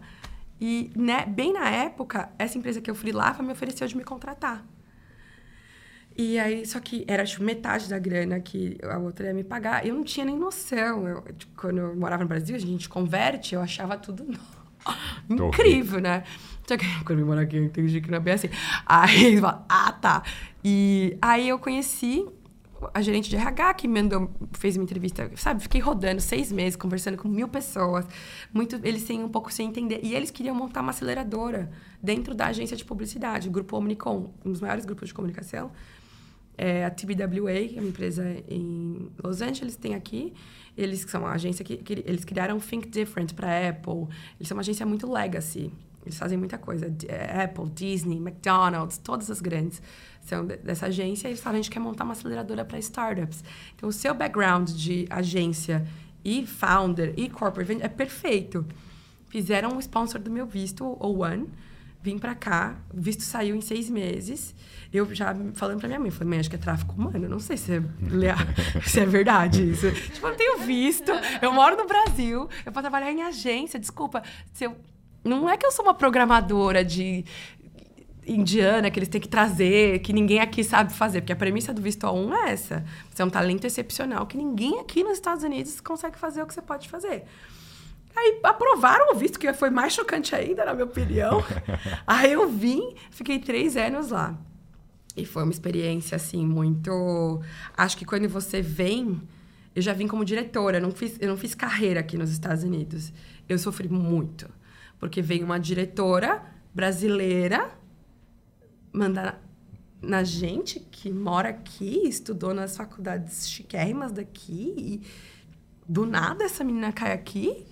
E, né, bem na época, essa empresa que eu freelava me ofereceu de me contratar. E aí, só que era tipo, metade da grana que a outra ia me pagar. Eu não tinha nem noção. Eu, tipo, quando eu morava no Brasil, a gente converte, eu achava tudo incrível, né? Só que quando eu moro aqui, eu entendi que não é bem assim. Aí ah, tá. E aí eu conheci a gerente de RH que mandou, fez uma entrevista, sabe? Fiquei rodando seis meses, conversando com mil pessoas. Muito, eles têm um pouco sem entender. E eles queriam montar uma aceleradora dentro da agência de publicidade, o Grupo Omnicom, um dos maiores grupos de comunicação. É, a TBWA, é uma empresa em Los Angeles, tem aqui. Eles são uma agência que, que eles criaram Think Different para Apple. Eles são uma agência muito legacy. Eles fazem muita coisa. É, Apple, Disney, McDonald's, todas as grandes são dessa agência. Eles falam, a gente quer montar uma aceleradora para startups. Então, o seu background de agência e founder e corporate é perfeito. Fizeram um sponsor do meu visto, o One. Vim para cá, o visto saiu em seis meses. Eu já falando para minha mãe, falei, mãe, acho que é tráfico humano. Não sei se é, se é verdade isso. tipo, eu não tenho visto, eu moro no Brasil, eu vou trabalhar em agência. Desculpa, se eu não é que eu sou uma programadora de indiana que eles têm que trazer, que ninguém aqui sabe fazer, porque a premissa do visto A1 é essa. Você é um talento excepcional que ninguém aqui nos Estados Unidos consegue fazer o que você pode fazer. Aí aprovaram o visto, que foi mais chocante ainda, na minha opinião. Aí eu vim, fiquei três anos lá. E foi uma experiência, assim, muito. Acho que quando você vem. Eu já vim como diretora, eu não fiz, eu não fiz carreira aqui nos Estados Unidos. Eu sofri muito porque vem uma diretora brasileira mandar na gente que mora aqui, estudou nas faculdades chiquérrimas daqui, e do nada essa menina cai aqui.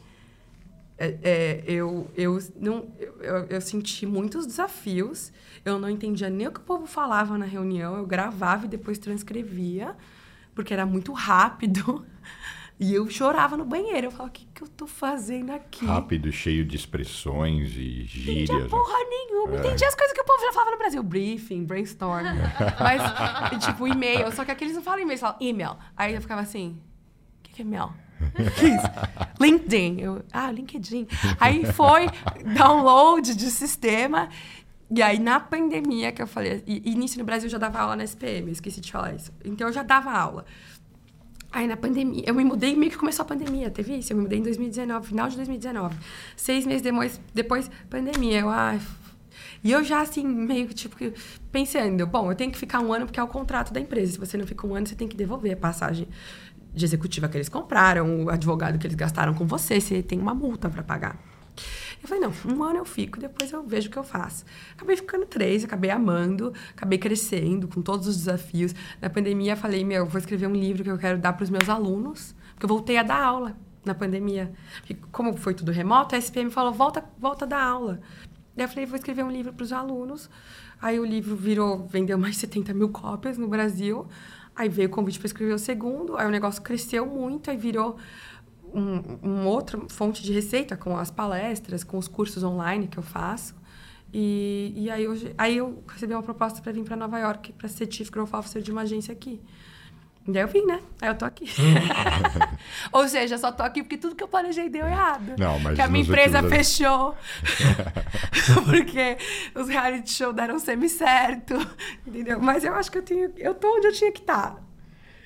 É, é, eu, eu, não, eu, eu, senti muitos desafios. Eu não entendia nem o que o povo falava na reunião. Eu gravava e depois transcrevia, porque era muito rápido. E eu chorava no banheiro. Eu falava, o que, que eu tô fazendo aqui? Rápido, cheio de expressões e gírias. Não entendia porra nenhuma. É. Entendia as coisas que o povo já falava no Brasil. Briefing, brainstorm. Mas, tipo, e-mail. Só que aqueles não falam e-mail, eles falam e-mail. Aí eu ficava assim, o que, que é e-mail? isso? LinkedIn. Eu, ah, LinkedIn. Aí foi download de sistema. E aí, na pandemia, que eu falei... E, início no Brasil, eu já dava aula na SPM, esqueci de falar isso. Então, eu já dava aula. Aí, na pandemia... Eu me mudei meio que começou a pandemia, teve isso? Eu me mudei em 2019, final de 2019. Seis meses depois, depois pandemia. Eu, ai... E eu já, assim, meio que, tipo, pensando... Bom, eu tenho que ficar um ano porque é o contrato da empresa. Se você não fica um ano, você tem que devolver a passagem de executiva que eles compraram, o advogado que eles gastaram com você, você tem uma multa para pagar. Eu falei, não, um ano eu fico, depois eu vejo o que eu faço. Acabei ficando três, acabei amando, acabei crescendo com todos os desafios. Na pandemia, falei, meu, vou escrever um livro que eu quero dar para os meus alunos, porque eu voltei a dar aula na pandemia. Porque como foi tudo remoto, a SPM falou, volta, volta a dar aula. Daí eu falei, vou escrever um livro para os alunos. Aí o livro virou, vendeu mais de 70 mil cópias no Brasil. Aí veio o convite para escrever o segundo, aí o negócio cresceu muito, aí virou um, outra fonte de receita com as palestras, com os cursos online que eu faço. E, e aí, hoje, aí eu recebi uma proposta para vir para Nova York para ser Chief Growth Officer de uma agência aqui. E aí eu vim, né? Aí eu tô aqui. Ou seja, só tô aqui porque tudo que eu planejei deu errado. Não, mas que a minha empresa fechou. porque os reality show deram semi-certo. Entendeu? Mas eu acho que eu tenho. Eu tô onde eu tinha que estar.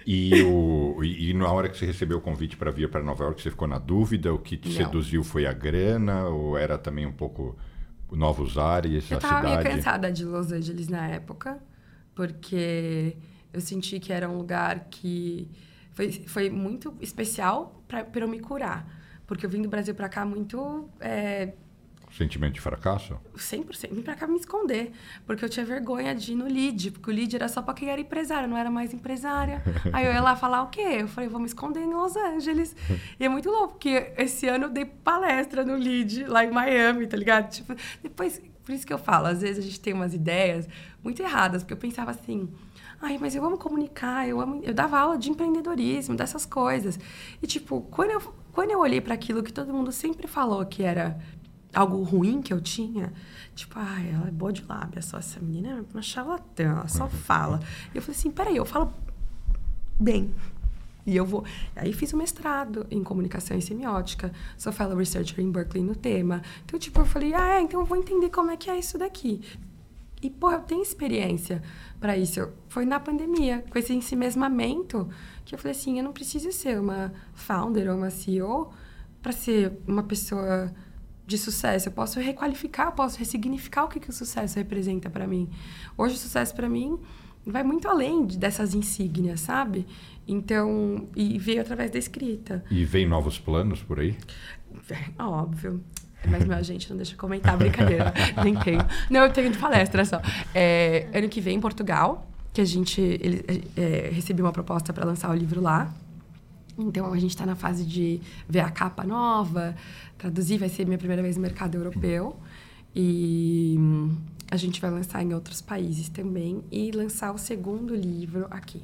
E, o, e, e, na hora que você recebeu o convite para vir para Nova York, você ficou na dúvida? O que te Não. seduziu foi a grana ou era também um pouco novos ares, eu a cidade? Eu estava meio cansada de Los Angeles na época, porque eu senti que era um lugar que foi, foi muito especial para eu me curar. Porque eu vim do Brasil para cá muito é, Sentimento de fracasso? 100%. Vim pra cá me esconder. Porque eu tinha vergonha de ir no lead. Porque o lead era só pra quem era empresária, não era mais empresária. Aí eu ia lá falar o quê? Eu falei, vou me esconder em Los Angeles. E é muito louco, porque esse ano eu dei palestra no lead, lá em Miami, tá ligado? Tipo, depois, por isso que eu falo, às vezes a gente tem umas ideias muito erradas. Porque eu pensava assim, ai, mas eu amo comunicar, eu amo... Eu dava aula de empreendedorismo, dessas coisas. E, tipo, quando eu, quando eu olhei para aquilo que todo mundo sempre falou que era algo ruim que eu tinha. Tipo, ah, ela é boa de lábia, só essa menina é uma charlatã, ela só fala. E eu falei assim, peraí, eu falo bem. E eu vou. Aí fiz o um mestrado em comunicação e semiótica. Sou fellow researcher em Berkeley no tema. Então, tipo, eu falei, ah, é, então eu vou entender como é que é isso daqui. E, pô, eu tenho experiência para isso. Foi na pandemia, com esse ensimesmamento, que eu falei assim, eu não preciso ser uma founder ou uma CEO para ser uma pessoa de sucesso. Eu posso requalificar, eu posso ressignificar o que, que o sucesso representa para mim. Hoje, o sucesso para mim vai muito além dessas insígnias, sabe? Então, e veio através da escrita. E vem novos planos por aí? É, óbvio. Mas meu agente não deixa comentar, brincadeira. Nem tenho. Não, eu tenho de palestra só. É, ano que vem, em Portugal, que a gente ele, é, recebeu uma proposta para lançar o livro lá. Então, a gente está na fase de ver a capa nova, traduzir. Vai ser minha primeira vez no mercado europeu. E a gente vai lançar em outros países também. E lançar o segundo livro aqui.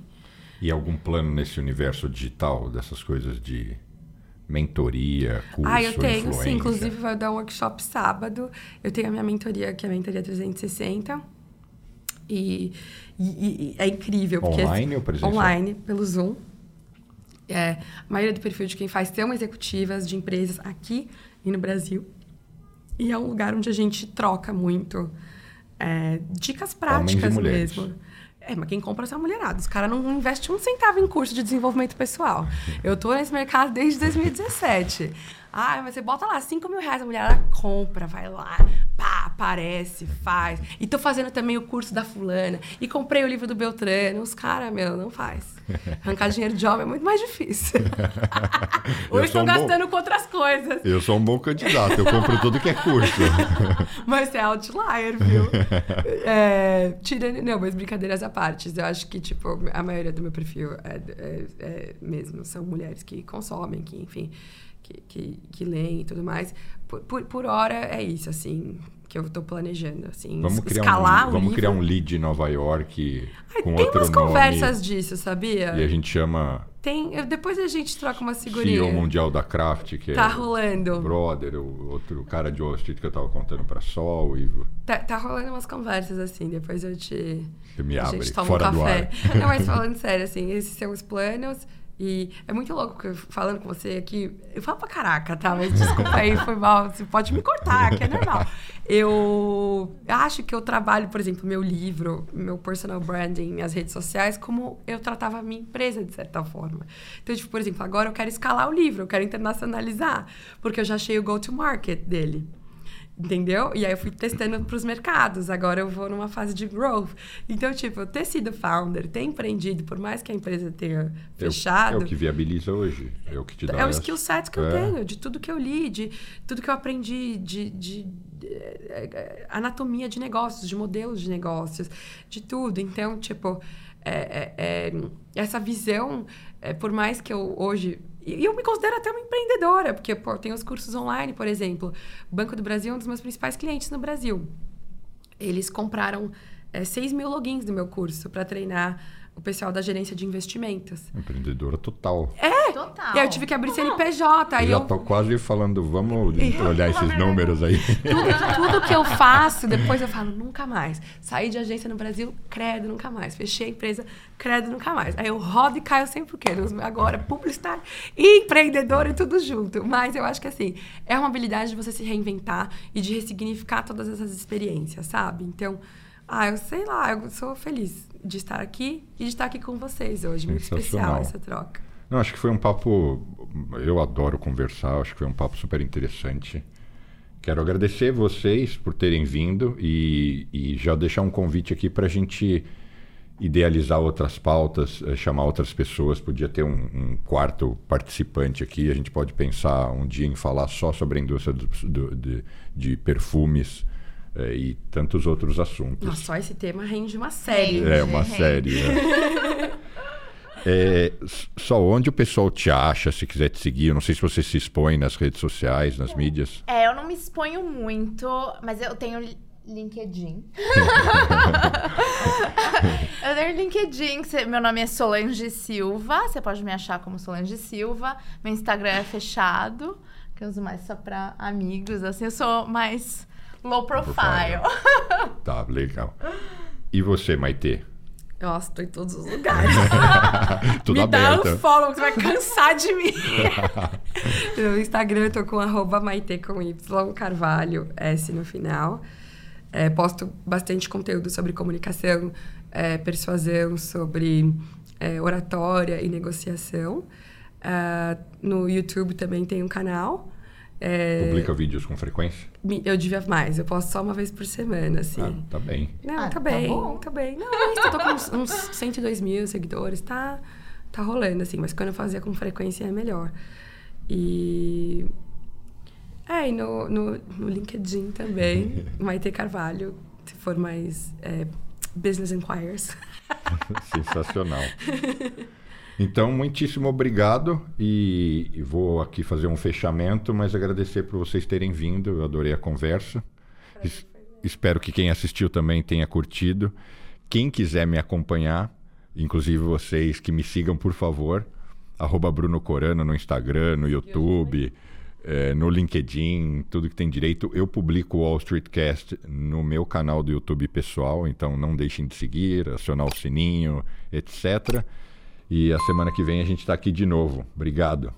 E algum plano nesse universo digital, dessas coisas de mentoria, curso, Ah, eu tenho, influência? sim. Inclusive, vai dar um workshop sábado. Eu tenho a minha mentoria, que é a Mentoria 360. E, e, e é incrível. Porque, online ou presencial? Online, pelo Zoom. É, a maioria do perfil de quem faz são executivas de empresas aqui e no Brasil. E é um lugar onde a gente troca muito é, dicas práticas mesmo. É, mas quem compra são mulherados. Os caras não investem um centavo em curso de desenvolvimento pessoal. Eu tô nesse mercado desde 2017. Ah, mas você bota lá 5 mil reais, a mulher compra, vai lá, pá, aparece, faz. E tô fazendo também o curso da fulana. E comprei o livro do Beltrano. Os caras, meu, não faz. Arrancar dinheiro de homem é muito mais difícil. Hoje estão um gastando bom... com outras coisas. Eu sou um bom candidato, eu compro tudo que é curso. mas é outlier, viu? É, tirando, não, mas brincadeiras à parte. Eu acho que, tipo, a maioria do meu perfil é, é, é mesmo, são mulheres que consomem, que, enfim que, que, que leem e tudo mais. Por, por, por hora é isso, assim, que eu estou planejando, assim, vamos criar escalar um, Vamos livro. criar um lead em Nova York Ai, com tem outro umas conversas disso, sabia? E a gente chama... Tem, depois a gente troca uma figurinha. CEO mundial da Craft, que tá é rolando. brother, o outro cara de Wall Street que eu estava contando para Sol. E... Tá, tá rolando umas conversas, assim, depois eu te... Você me abre, a gente toma fora um café. do ar. Não, mas falando sério, assim, esses são os planos... E é muito louco que falando com você aqui, eu falo pra caraca, tá? Mas desculpa aí, foi mal. Você pode me cortar, que é normal. eu acho que eu trabalho, por exemplo, meu livro, meu personal branding, minhas redes sociais, como eu tratava a minha empresa, de certa forma. Então, tipo, por exemplo, agora eu quero escalar o livro, eu quero internacionalizar, porque eu já achei o go-to-market dele. Entendeu? E aí eu fui testando para os mercados. Agora eu vou numa fase de growth. Então, tipo, ter sido founder, ter empreendido, por mais que a empresa tenha fechado. É o, é o que viabiliza hoje. É o que te dá. É o skill set que é. eu tenho, de tudo que eu li, de tudo que eu aprendi, de, de, de é, é, anatomia de negócios, de modelos de negócios, de tudo. Então, tipo, é, é, essa visão, por mais que eu hoje e eu me considero até uma empreendedora, porque pô, tem os cursos online, por exemplo. O Banco do Brasil é um dos meus principais clientes no Brasil. Eles compraram é, 6 mil logins do meu curso para treinar o pessoal da gerência de investimentos. Empreendedora total. É! Total. E aí eu tive que abrir CNPJ. Aí já eu... tô quase falando, vamos olhar esses números aí. Tudo, tudo, que eu faço, depois eu falo, nunca mais. Saí de agência no Brasil, credo, nunca mais. Fechei a empresa, credo, nunca mais. Aí eu rodo e caio sempre o quê? Agora, publicitário e empreendedor e tudo junto. Mas eu acho que assim, é uma habilidade de você se reinventar e de ressignificar todas essas experiências, sabe? Então, ah, eu sei lá, eu sou feliz de estar aqui e de estar aqui com vocês hoje. Muito especial essa troca. Não, acho que foi um papo. Eu adoro conversar, acho que foi um papo super interessante. Quero agradecer vocês por terem vindo e, e já deixar um convite aqui para a gente idealizar outras pautas, eh, chamar outras pessoas. Podia ter um, um, quarto participante aqui. A gente pode pensar um dia em falar só sobre a indústria do, do, de, de perfumes é, e tantos outros assuntos. Nossa, só esse tema rende uma série. É, uma rende. série. É. é, só onde o pessoal te acha, se quiser te seguir? Eu não sei se você se expõe nas redes sociais, nas mídias. É, eu não me exponho muito, mas eu tenho LinkedIn. eu tenho LinkedIn, meu nome é Solange Silva. Você pode me achar como Solange Silva. Meu Instagram é fechado, que eu uso mais só para amigos. Assim, eu sou mais Low profile. tá, legal. E você, Maitê? Nossa, tô em todos os lugares. Tudo Me aberto. dá um follow, você vai cansar de mim. no Instagram eu tô com arroba Maite com Y, Carvalho, S no final. É, posto bastante conteúdo sobre comunicação, é, persuasão, sobre é, oratória e negociação. Uh, no YouTube também tem um canal. É... Publica vídeos com frequência? Eu devia mais, eu posto só uma vez por semana, assim. Ah, tá bem. Não, ah, tá, tá bem, bom. tá bem. Não, eu tô com uns, uns 102 mil seguidores, tá, tá rolando, assim. Mas quando eu fazia com frequência é melhor. E... É, e no, no, no LinkedIn também, Maite Carvalho, se for mais é, Business Inquires. Sensacional. Então, muitíssimo obrigado e vou aqui fazer um fechamento, mas agradecer por vocês terem vindo. Eu adorei a conversa. Es espero que quem assistiu também tenha curtido. Quem quiser me acompanhar, inclusive vocês que me sigam, por favor, arroba Bruno Corano no Instagram, no YouTube, é, no LinkedIn, tudo que tem direito. Eu publico o Wall Street Cast no meu canal do YouTube pessoal, então não deixem de seguir, acionar o sininho, etc. E a semana que vem a gente está aqui de novo. Obrigado.